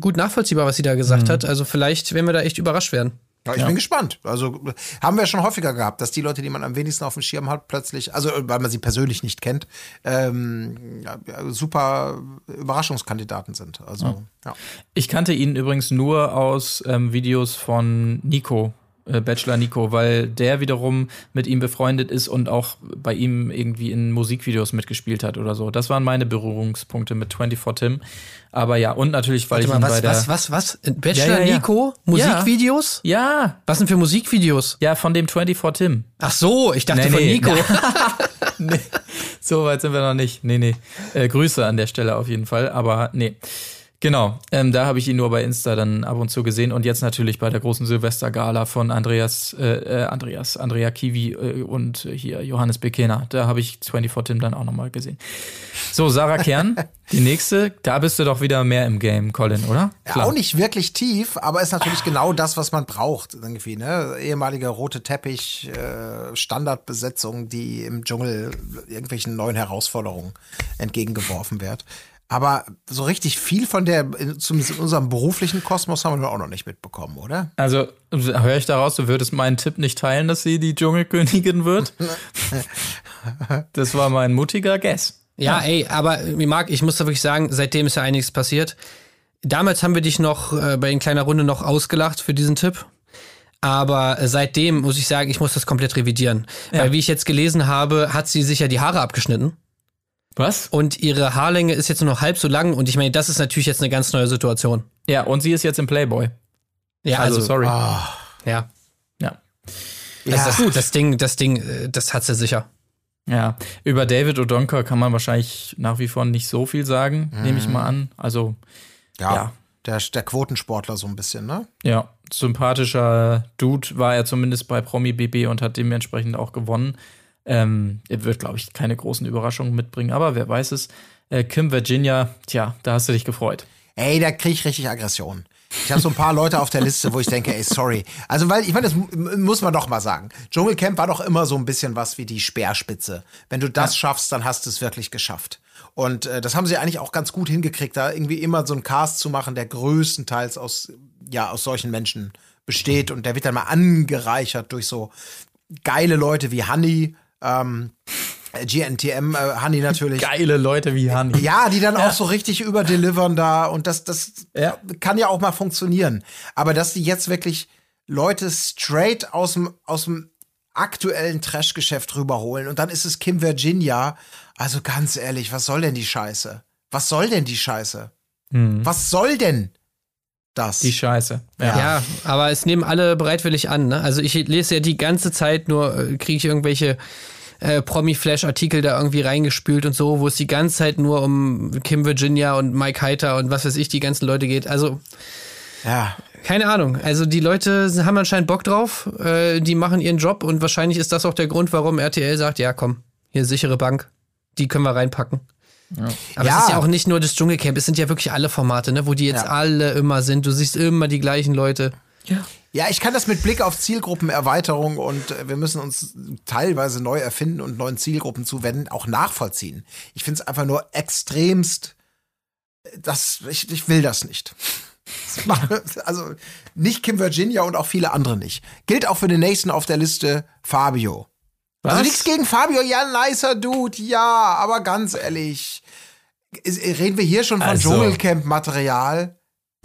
gut nachvollziehbar, was sie da Mhm. gesagt hat. Also vielleicht werden wir da echt überrascht werden. Ja, ich bin gespannt. Also haben wir schon häufiger gehabt, dass die Leute, die man am wenigsten auf dem Schirm hat, plötzlich, also weil man sie persönlich nicht kennt, ähm, ja, ja, super Überraschungskandidaten sind. Also ja. Ich kannte ihn übrigens nur aus ähm, Videos von Nico, Bachelor Nico, weil der wiederum mit ihm befreundet ist und auch bei ihm irgendwie in Musikvideos mitgespielt hat oder so. Das waren meine Berührungspunkte mit 24 Tim. Aber ja, und natürlich, weil Warte ich mal, ihn bei was, der. was, was, was? Bachelor Ja, ja, ja. Nico? Musikvideos? Ja, Was denn für Musikvideos? ja, von dem 24 Tim. Ach so, ich dachte Nee, von nee. Nico. nee, so weit sind wir noch nicht. Nee, nee. Äh, Grüße an der Stelle auf jeden Fall. Aber nee. Genau, ähm, da habe ich ihn nur bei Insta dann ab und zu gesehen und jetzt natürlich bei der großen Silvestergala von Andreas, äh, äh, Andreas, Andrea Kiwi äh, und hier Johannes Bekener. Da habe ich 24 Tim dann auch nochmal gesehen. So, Sarah Kern, die nächste, da bist du doch wieder mehr im Game, Colin, oder? Ja, auch nicht wirklich tief, aber ist natürlich genau das, was man braucht. Irgendwie, ne? Ehemalige rote Teppich, äh, Standardbesetzung, die im Dschungel irgendwelchen neuen Herausforderungen entgegengeworfen wird. Aber so richtig viel von der, zumindest in unserem beruflichen Kosmos haben wir auch noch nicht mitbekommen, oder? Also höre ich daraus, du würdest meinen Tipp nicht teilen, dass sie die Dschungelkönigin wird? das war mein mutiger Guess. Ja, ey, aber wie Marc, ich muss da wirklich sagen, seitdem ist ja einiges passiert. Damals haben wir dich noch äh, bei in kleiner Runde noch ausgelacht für diesen Tipp. Aber äh, seitdem muss ich sagen, ich muss das komplett revidieren. Ja. Weil wie ich jetzt gelesen habe, hat sie sich ja die Haare abgeschnitten. Was? Und ihre Haarlänge ist jetzt nur noch halb so lang. Und ich meine, das ist natürlich jetzt eine ganz neue Situation. Ja, und sie ist jetzt im Playboy. Ja, Also, also, sorry. Ah, ja. Ja. Also das, gut, das Ding, das Ding, äh, das hat sie sicher. Ja, über David O'Donker kann man wahrscheinlich nach wie vor nicht so viel sagen, nehme ich mal an. Also, ja, Ja. Der, der Quotensportler so ein bisschen, ne? ja, sympathischer Dude war er zumindest bei Promi BB und hat dementsprechend auch gewonnen. Ähm, er wird, glaube ich, keine großen Überraschungen mitbringen, aber wer weiß es. Äh, Kim Virginia, tja, da hast du dich gefreut. Ey, da krieg ich richtig Aggression. Ich habe so ein paar Leute auf der Liste, wo ich denke, ey, sorry. Also, weil, ich meine, das mu- muss man doch mal sagen. Dschungelcamp war doch immer so ein bisschen was wie die Speerspitze. Wenn du das schaffst, dann hast du es wirklich geschafft. Und äh, das haben sie eigentlich auch ganz gut hingekriegt, da irgendwie immer so einen Cast zu machen, der größtenteils aus, ja, aus solchen Menschen besteht. Und der wird dann mal angereichert durch so geile Leute wie Honey, ähm, äh, GNTM, äh, Honey natürlich. Geile Leute wie Hani. Ja, die dann auch so richtig überdelivern da und das, das Ja. kann ja auch mal funktionieren. Aber dass die jetzt wirklich Leute straight aus dem, aus dem aktuellen Trash-Geschäft rüberholen und dann ist es Kim Virginia. Also ganz ehrlich, was soll denn die Scheiße? Was soll denn die Scheiße? Was soll denn das? Die Scheiße. Ja. Ja, aber es nehmen alle bereitwillig an. Ne? Also ich lese ja die ganze Zeit nur, äh, kriege ich irgendwelche äh, Promi-Flash-Artikel da irgendwie reingespült und so, wo es die ganze Zeit nur um Kim Virginia und Mike Heiter und was weiß ich, die ganzen Leute geht. Also ja. keine Ahnung. Also die Leute haben anscheinend Bock drauf, äh, die machen ihren Job und wahrscheinlich ist das auch der Grund, warum RTL sagt, ja komm, hier sichere Bank, die können wir reinpacken. Aber Ja. es ist ja auch nicht nur das Dschungelcamp, es sind ja wirklich alle Formate, ne, wo die jetzt Ja. alle immer sind. Du siehst immer die gleichen Leute. Ja, ich kann das mit Blick auf Zielgruppenerweiterung und äh, wir müssen uns teilweise neu erfinden und neuen Zielgruppen zuwenden, auch nachvollziehen. Ich finde es einfach nur extremst, äh, das, ich, ich will das nicht. Also nicht Kim Virginia und auch viele andere nicht. Gilt auch für den nächsten auf der Liste, Fabio. Also Was? nichts gegen Fabio, ja, nicer Dude, ja, aber ganz ehrlich, reden wir hier schon von Also. Dschungelcamp-Material?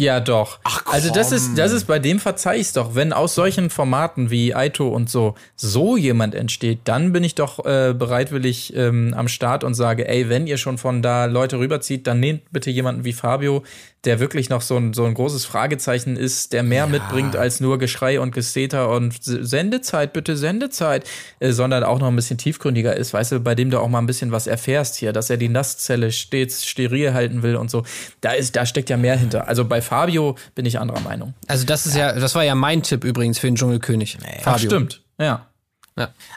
Ja, doch. Ach, also das komm. ist, das ist bei dem verzeih ich's doch. Wenn aus solchen Formaten wie Aito und so so jemand entsteht, dann bin ich doch äh, bereitwillig ähm, am Start und sage, ey, wenn ihr schon von da Leute rüberzieht, dann nehmt bitte jemanden wie Fabio, der wirklich noch so ein, so ein großes Fragezeichen ist, der mehr mitbringt als nur Geschrei und Gesäter und Sendezeit, bitte Sendezeit, äh, sondern auch noch ein bisschen tiefgründiger ist, weißt du, bei dem du auch mal ein bisschen was erfährst hier, dass er die Nastzelle stets steril halten will und so. Da ist, da steckt ja mehr hinter. Also bei Fabio bin ich anderer Meinung. Also das ist ja, das war ja mein Tipp übrigens für den Dschungelkönig. Ach, stimmt. Ja.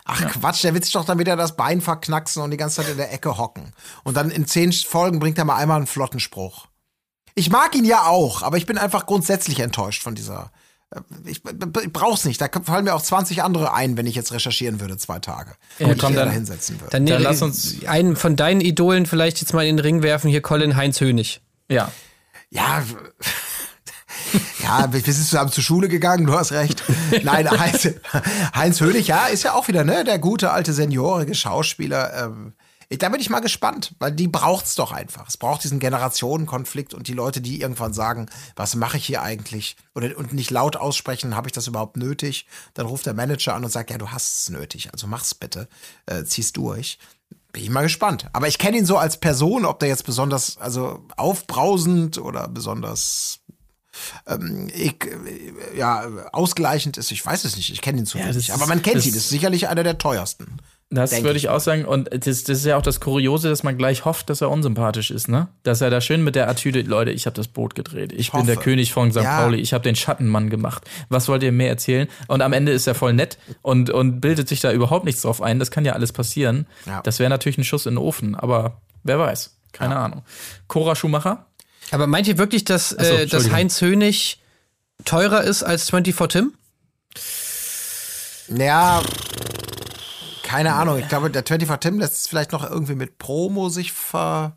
Ach Quatsch, der wird sich doch dann wieder das Bein verknacksen und die ganze Zeit in der Ecke hocken. Und dann in zehn Folgen bringt er mal einmal einen flotten Spruch. Ich mag ihn ja auch, aber ich bin einfach grundsätzlich enttäuscht von dieser. äh, Ich, ich brauch's nicht. Da fallen mir auch 20 andere ein, wenn ich jetzt recherchieren würde, zwei Tage. Ja, und komm, ich da dann- hinsetzen würde. Dann, Dann nee, lass uns- einen von deinen Idolen vielleicht jetzt mal in den Ring werfen, hier Colin Heinz Hönig. Ja. Ja, ja, wir sind zusammen zur Schule gegangen, du hast recht. Nein, Heinz, Heinz Hönig, ja, ist ja auch wieder, ne, der gute alte seniorige Schauspieler. Ähm, da bin ich mal gespannt, weil die braucht's doch einfach. Es braucht diesen Generationenkonflikt und die Leute, die irgendwann sagen, was mache ich hier eigentlich? Oder und nicht laut aussprechen, habe ich das überhaupt nötig? Dann ruft der Manager an und sagt, ja, du hast es nötig, also mach's bitte, äh, zieh's durch. Bin ich mal gespannt. Aber ich kenne ihn so als Person, ob der jetzt besonders, also aufbrausend oder besonders ähm, ich, äh, ja, ausgleichend ist. Ich weiß es nicht. Ich kenne ihn zu Ja, wenig. Aber man kennt ihn. Das ist sicherlich einer der teuersten. Das würde ich ich auch sagen. Und das, das ist ja auch das Kuriose, dass man gleich hofft, dass er unsympathisch ist, ne? Dass er da schön mit der Attitüde, Leute, ich habe das Boot gedreht. Ich, bin der hoffe. König von St. Ja. Pauli. Ich habe den Schattenmann gemacht. Was wollt ihr mehr erzählen? Und am Ende ist er voll nett und, und bildet sich da überhaupt nichts drauf ein. Das kann ja alles passieren. Ja. Das wäre natürlich ein Schuss in den Ofen, aber wer weiß. Keine Ahnung. Cora Schumacher? Aber meint ihr wirklich, dass, so, äh, dass. Heinz Hönig teurer ist als 24 Tim? Ja, keine Ahnung. Ich glaube, der 24 Tim lässt es vielleicht noch irgendwie mit Promo sich ver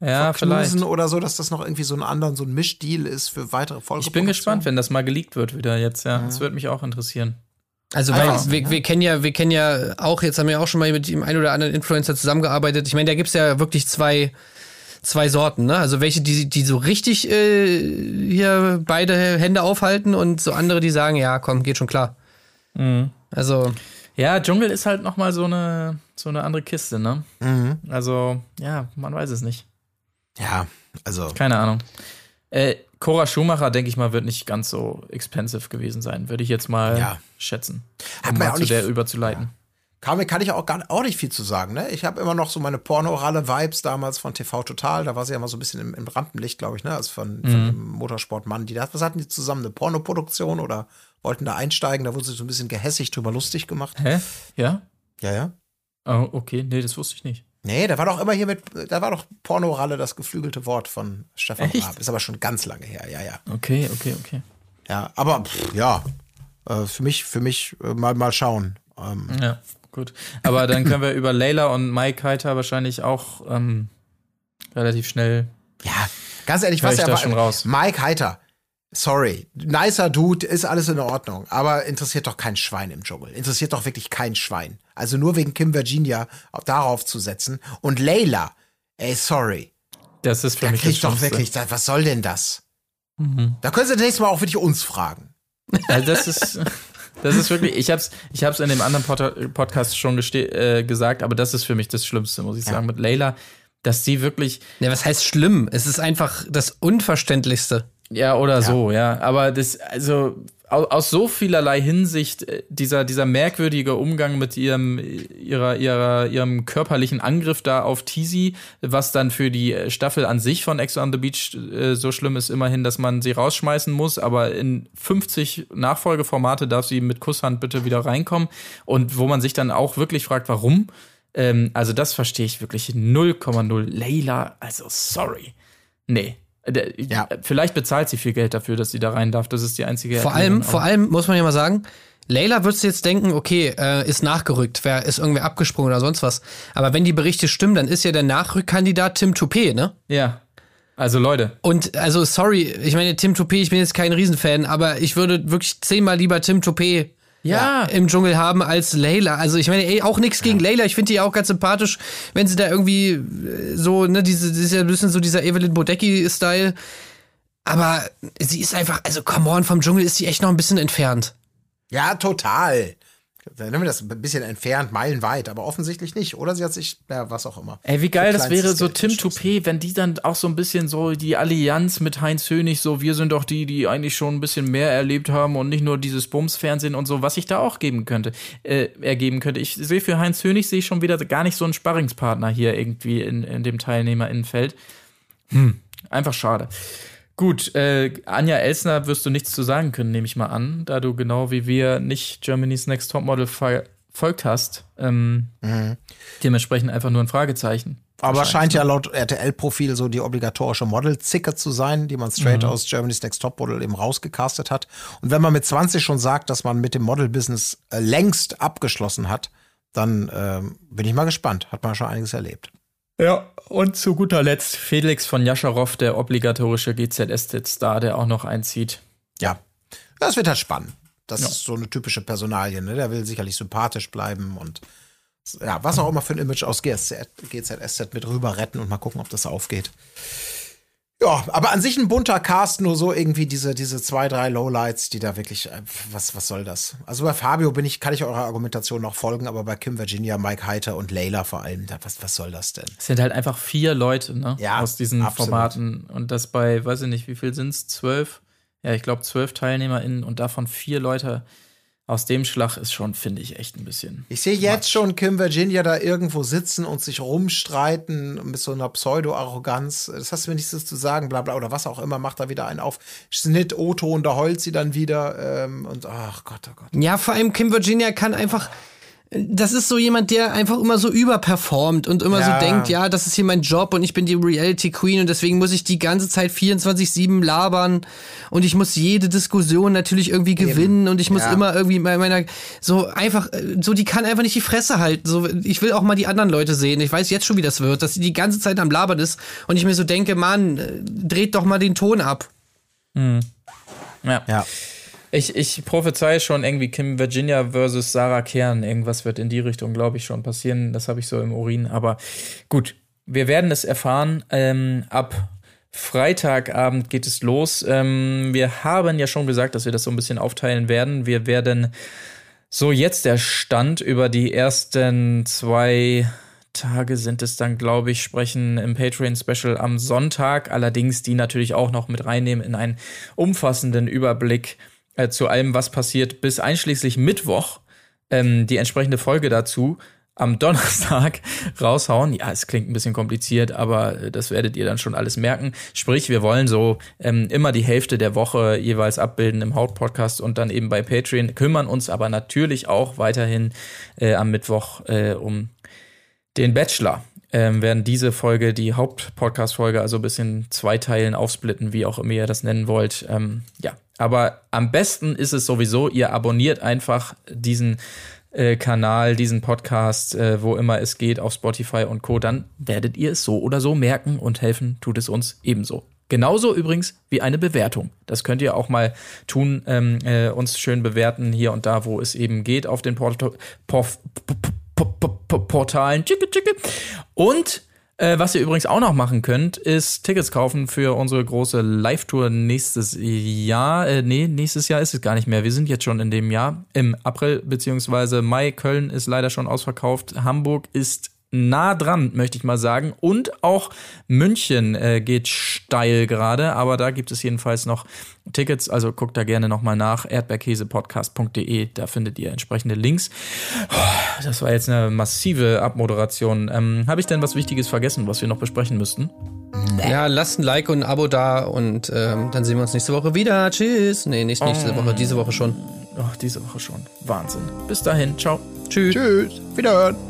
Ja, vielleicht. oder so, dass das noch irgendwie so einen anderen, so ein Mischdeal ist für weitere Folgen. Ich bin gespannt, wenn das mal geleakt wird wieder jetzt, ja. Das würde mich auch interessieren. Also, Einfach, weil wir, wir kennen ja, wir kennen ja auch, jetzt haben wir auch schon mal mit dem einen oder anderen Influencer zusammengearbeitet. Ich meine, da gibt's ja wirklich zwei, zwei Sorten, ne? Also welche, die, die so richtig äh, hier beide Hände aufhalten und so andere, die sagen, ja, komm, geht schon klar. Also, Ja, Dschungel ist halt noch mal so eine, so eine andere Kiste, ne? Also, ja, man weiß es nicht. Ja, also. Keine Ahnung. Äh, Cora Schumacher, denke ich mal, wird nicht ganz so expensive gewesen sein, würde ich jetzt mal Ja. schätzen. Hat Um man mal auch zu nicht- der überzuleiten. Kann, kann ich auch, gar, auch nicht viel zu sagen. Ne? Ich habe immer noch so meine Pornoralle-Vibes damals von TV Total. Da war sie ja immer so ein bisschen im, im Rampenlicht, glaube ich, ne? Also von, von dem Motorsportmann. Die, was hatten die zusammen? Eine Pornoproduktion oder wollten da einsteigen? Da wurde sie so ein bisschen gehässig drüber lustig gemacht. Hä? Ja? Ja, ja. Oh, okay, nee, das wusste ich nicht. Nee, da war doch immer hier mit, da war doch Pornoralle das geflügelte Wort von Stefan Echt? Raab. Ist aber schon ganz lange her, ja, ja. Okay, okay, okay. Ja, aber pff, ja, äh, für mich, für mich äh, mal, mal schauen. Ähm, Ja, gut. Aber dann können wir über Layla und Mike Heiter wahrscheinlich auch ähm, relativ schnell. ja, ganz ehrlich, was ich da schon raus. Mike Heiter. Sorry, nicer Dude, ist alles in Ordnung, aber interessiert doch kein Schwein im Dschungel. Interessiert doch wirklich kein Schwein. Also nur wegen Kim Virginia darauf zu setzen. Und Layla, ey, sorry, Das ist für da mich kriegt das doch Schlimmste. wirklich, was soll denn das? Mhm. Da können Sie nächstes Mal auch wirklich uns fragen. Also das ist, das ist wirklich, ich hab's, ich hab's in dem anderen Pod Podcast schon äh, gesagt, aber das ist für mich das Schlimmste, muss ich sagen, mit Layla, dass sie wirklich, Ja, was heißt schlimm? Es ist einfach das Unverständlichste. ja, oder so, ja, aber das, also, aus, so vielerlei Hinsicht, äh, dieser, dieser merkwürdige Umgang mit ihrem, ihrer, ihrer, ihrem körperlichen Angriff da auf Teasy, was dann für die äh, Staffel an sich von Ex on the Beach äh, so schlimm ist, immerhin, dass man sie rausschmeißen muss, aber in 50 Nachfolgeformate darf sie mit Kusshand bitte wieder reinkommen und wo man sich dann auch wirklich fragt, warum. Ähm, also das verstehe ich wirklich 0,0. Layla, also sorry. Nee. Der- Ja. Vielleicht bezahlt sie viel Geld dafür, dass sie da rein darf. Das ist die einzige. Vor allem, vor allem muss man ja mal sagen, Layla würdest du jetzt denken, okay, äh, ist nachgerückt, wer ist irgendwer abgesprungen oder sonst was. Aber wenn die Berichte stimmen, dann ist ja der Nachrückkandidat Tim Toupet, ne? Ja. Also Leute, Und also sorry, ich meine Tim Toupet, ich bin jetzt kein Riesenfan, aber ich würde wirklich zehnmal lieber Tim Toupet Ja. im Dschungel haben als Layla. Also ich meine, ey, auch nichts gegen Layla. Ich finde die auch ganz sympathisch, wenn sie da irgendwie äh, so, ne, diese, das ist ja ein bisschen so dieser Evelyn Bodecki-Style. Aber sie ist einfach, also come on, vom Dschungel ist sie echt noch ein bisschen entfernt. Ja, total. Dann nehmen wir das ein bisschen entfernt, meilenweit, aber offensichtlich nicht. Oder sie hat sich, ja, was auch immer. ey, wie geil das wäre, so Geld Tim. Toupet, wenn die dann auch so ein bisschen so die Allianz mit Heinz Hönig, so wir sind doch die, die eigentlich schon ein bisschen mehr erlebt haben und nicht nur dieses Bums-Fernsehen und so, was ich da auch geben könnte, äh, ergeben könnte. Ich sehe für Heinz Hönig sehe ich schon wieder gar nicht so einen Sparringspartner hier irgendwie in, in dem Teilnehmerinnenfeld. Hm, einfach schade. Gut, äh, Anja Elsner wirst du nichts zu sagen können, nehme ich mal an, da du genau wie wir nicht Germany's Next Topmodel verfolgt hast. Ähm, Dementsprechend einfach nur ein Fragezeichen. Aber scheint ja laut RTL-Profil so die obligatorische Model-Zicke zu sein, die man straight aus Germany's Next Topmodel eben rausgecastet hat. Und wenn man mit 20 schon sagt, dass man mit dem Model-Business äh, längst abgeschlossen hat, dann ähm, bin ich mal gespannt. Hat man schon einiges erlebt. Ja, und zu guter Letzt Felix von Jascharow, der obligatorische GZSZ-Star, der auch noch einzieht. Ja, das wird halt spannend. Das ist so eine typische Personalie. Ne? Der will sicherlich sympathisch bleiben und ja, was auch immer für ein Image aus GZSZ mit rüber retten und mal gucken, ob das aufgeht. Ja, aber an sich ein bunter Cast, nur so irgendwie diese, diese zwei, drei Lowlights, die da wirklich, äh, was, was soll das? Also bei Fabio bin ich, kann ich eurer Argumentation noch folgen, aber bei Kim Virginia, Mike Heiter und Layla vor allem, da, was, was soll das denn? Es sind halt einfach vier Leute ne, Ja, aus diesen absolut. Formaten. Und das bei, weiß ich nicht, wie viel sind es? Zwölf? Ja, ich glaube zwölf TeilnehmerInnen und davon vier Leute aus dem Schlag ist schon, finde ich, echt ein bisschen. Ich sehe jetzt schon Kim Virginia da irgendwo sitzen und sich rumstreiten mit so einer Pseudo-Arroganz. Das hast du mir nichts zu sagen, bla bla, oder was auch immer, macht da wieder einen auf. Schnitt, O-Ton, da heult sie dann wieder. Ähm, und ach Gott, oh Gott. Ja, vor allem Kim Virginia kann einfach. Das ist so jemand, der einfach immer so überperformt und immer Ja. so denkt, ja, das ist hier mein Job und ich bin die Reality Queen und deswegen muss ich die ganze Zeit 24-7 labern und ich muss jede Diskussion natürlich irgendwie gewinnen und ich muss Ja. immer irgendwie bei meiner, so einfach, so, die kann einfach nicht die Fresse halten. So, ich will auch mal die anderen Leute sehen. Ich weiß jetzt schon, wie das wird, dass sie die ganze Zeit am Labern ist und ich mir so denke, Mann, äh, dreht doch mal den Ton ab. Ja. Ja. Ich, ich prophezei schon irgendwie Kim Virginia versus Sarah Kern. Irgendwas wird in die Richtung, glaube ich, schon passieren. Das habe ich so im Urin. Aber gut, wir werden es erfahren. Ähm, ab Freitagabend geht es los. Ähm, wir haben ja schon gesagt, dass wir das so ein bisschen aufteilen werden. Wir werden so jetzt der Stand über die ersten zwei Tage sind es dann, glaube ich, sprechen im Patreon-Special am Sonntag. Allerdings die natürlich auch noch mit reinnehmen in einen umfassenden Überblick äh, zu allem, was passiert, bis einschließlich Mittwoch. Ähm, die entsprechende Folge dazu. am Donnerstag raushauen. Ja, es klingt ein bisschen kompliziert, aber äh, das werdet ihr dann schon alles merken. Sprich, wir wollen so ähm, immer die Hälfte der Woche jeweils abbilden im Hauptpodcast und dann eben bei Patreon, kümmern uns aber natürlich auch weiterhin äh, am Mittwoch äh, um den Bachelor. Ähm, werden diese Folge, die Hauptpodcast-Folge, also ein bisschen zweiteilen, aufsplitten, wie auch immer ihr das nennen wollt. Ähm, ja, aber am besten ist es sowieso, ihr abonniert einfach diesen äh, Kanal, diesen Podcast, äh, wo immer es geht, auf Spotify und Co., dann werdet ihr es so oder so merken und helfen tut es uns ebenso. Genauso übrigens wie eine Bewertung. Das könnt ihr auch mal tun, ähm, äh, uns schön bewerten hier und da, wo es eben geht, auf den Port Porf Portalen. Und äh, was ihr übrigens auch noch machen könnt, ist Tickets kaufen für unsere große Live-Tour nächstes Jahr. Äh, nee, nächstes Jahr ist es gar nicht mehr. Wir sind jetzt schon in dem Jahr. Im April bzw. Mai. Köln ist leider schon ausverkauft. Hamburg ist nah dran, möchte ich mal sagen. Und auch München äh, geht steil gerade, aber da gibt es jedenfalls noch Tickets. Also guckt da gerne nochmal nach. erdbeerkäsepodcast.de, da findet ihr entsprechende Links. Das war jetzt eine massive Abmoderation. Ähm, Habe ich denn was Wichtiges vergessen, was wir noch besprechen müssten? Ja, lasst ein Like und ein Abo da und ähm, dann sehen wir uns nächste Woche wieder. Tschüss. Nee, nicht nächste Woche, diese Woche schon. Oh, diese Woche schon. Wahnsinn. Bis dahin. Ciao. Tschüss. Tschüss. Wiederhören.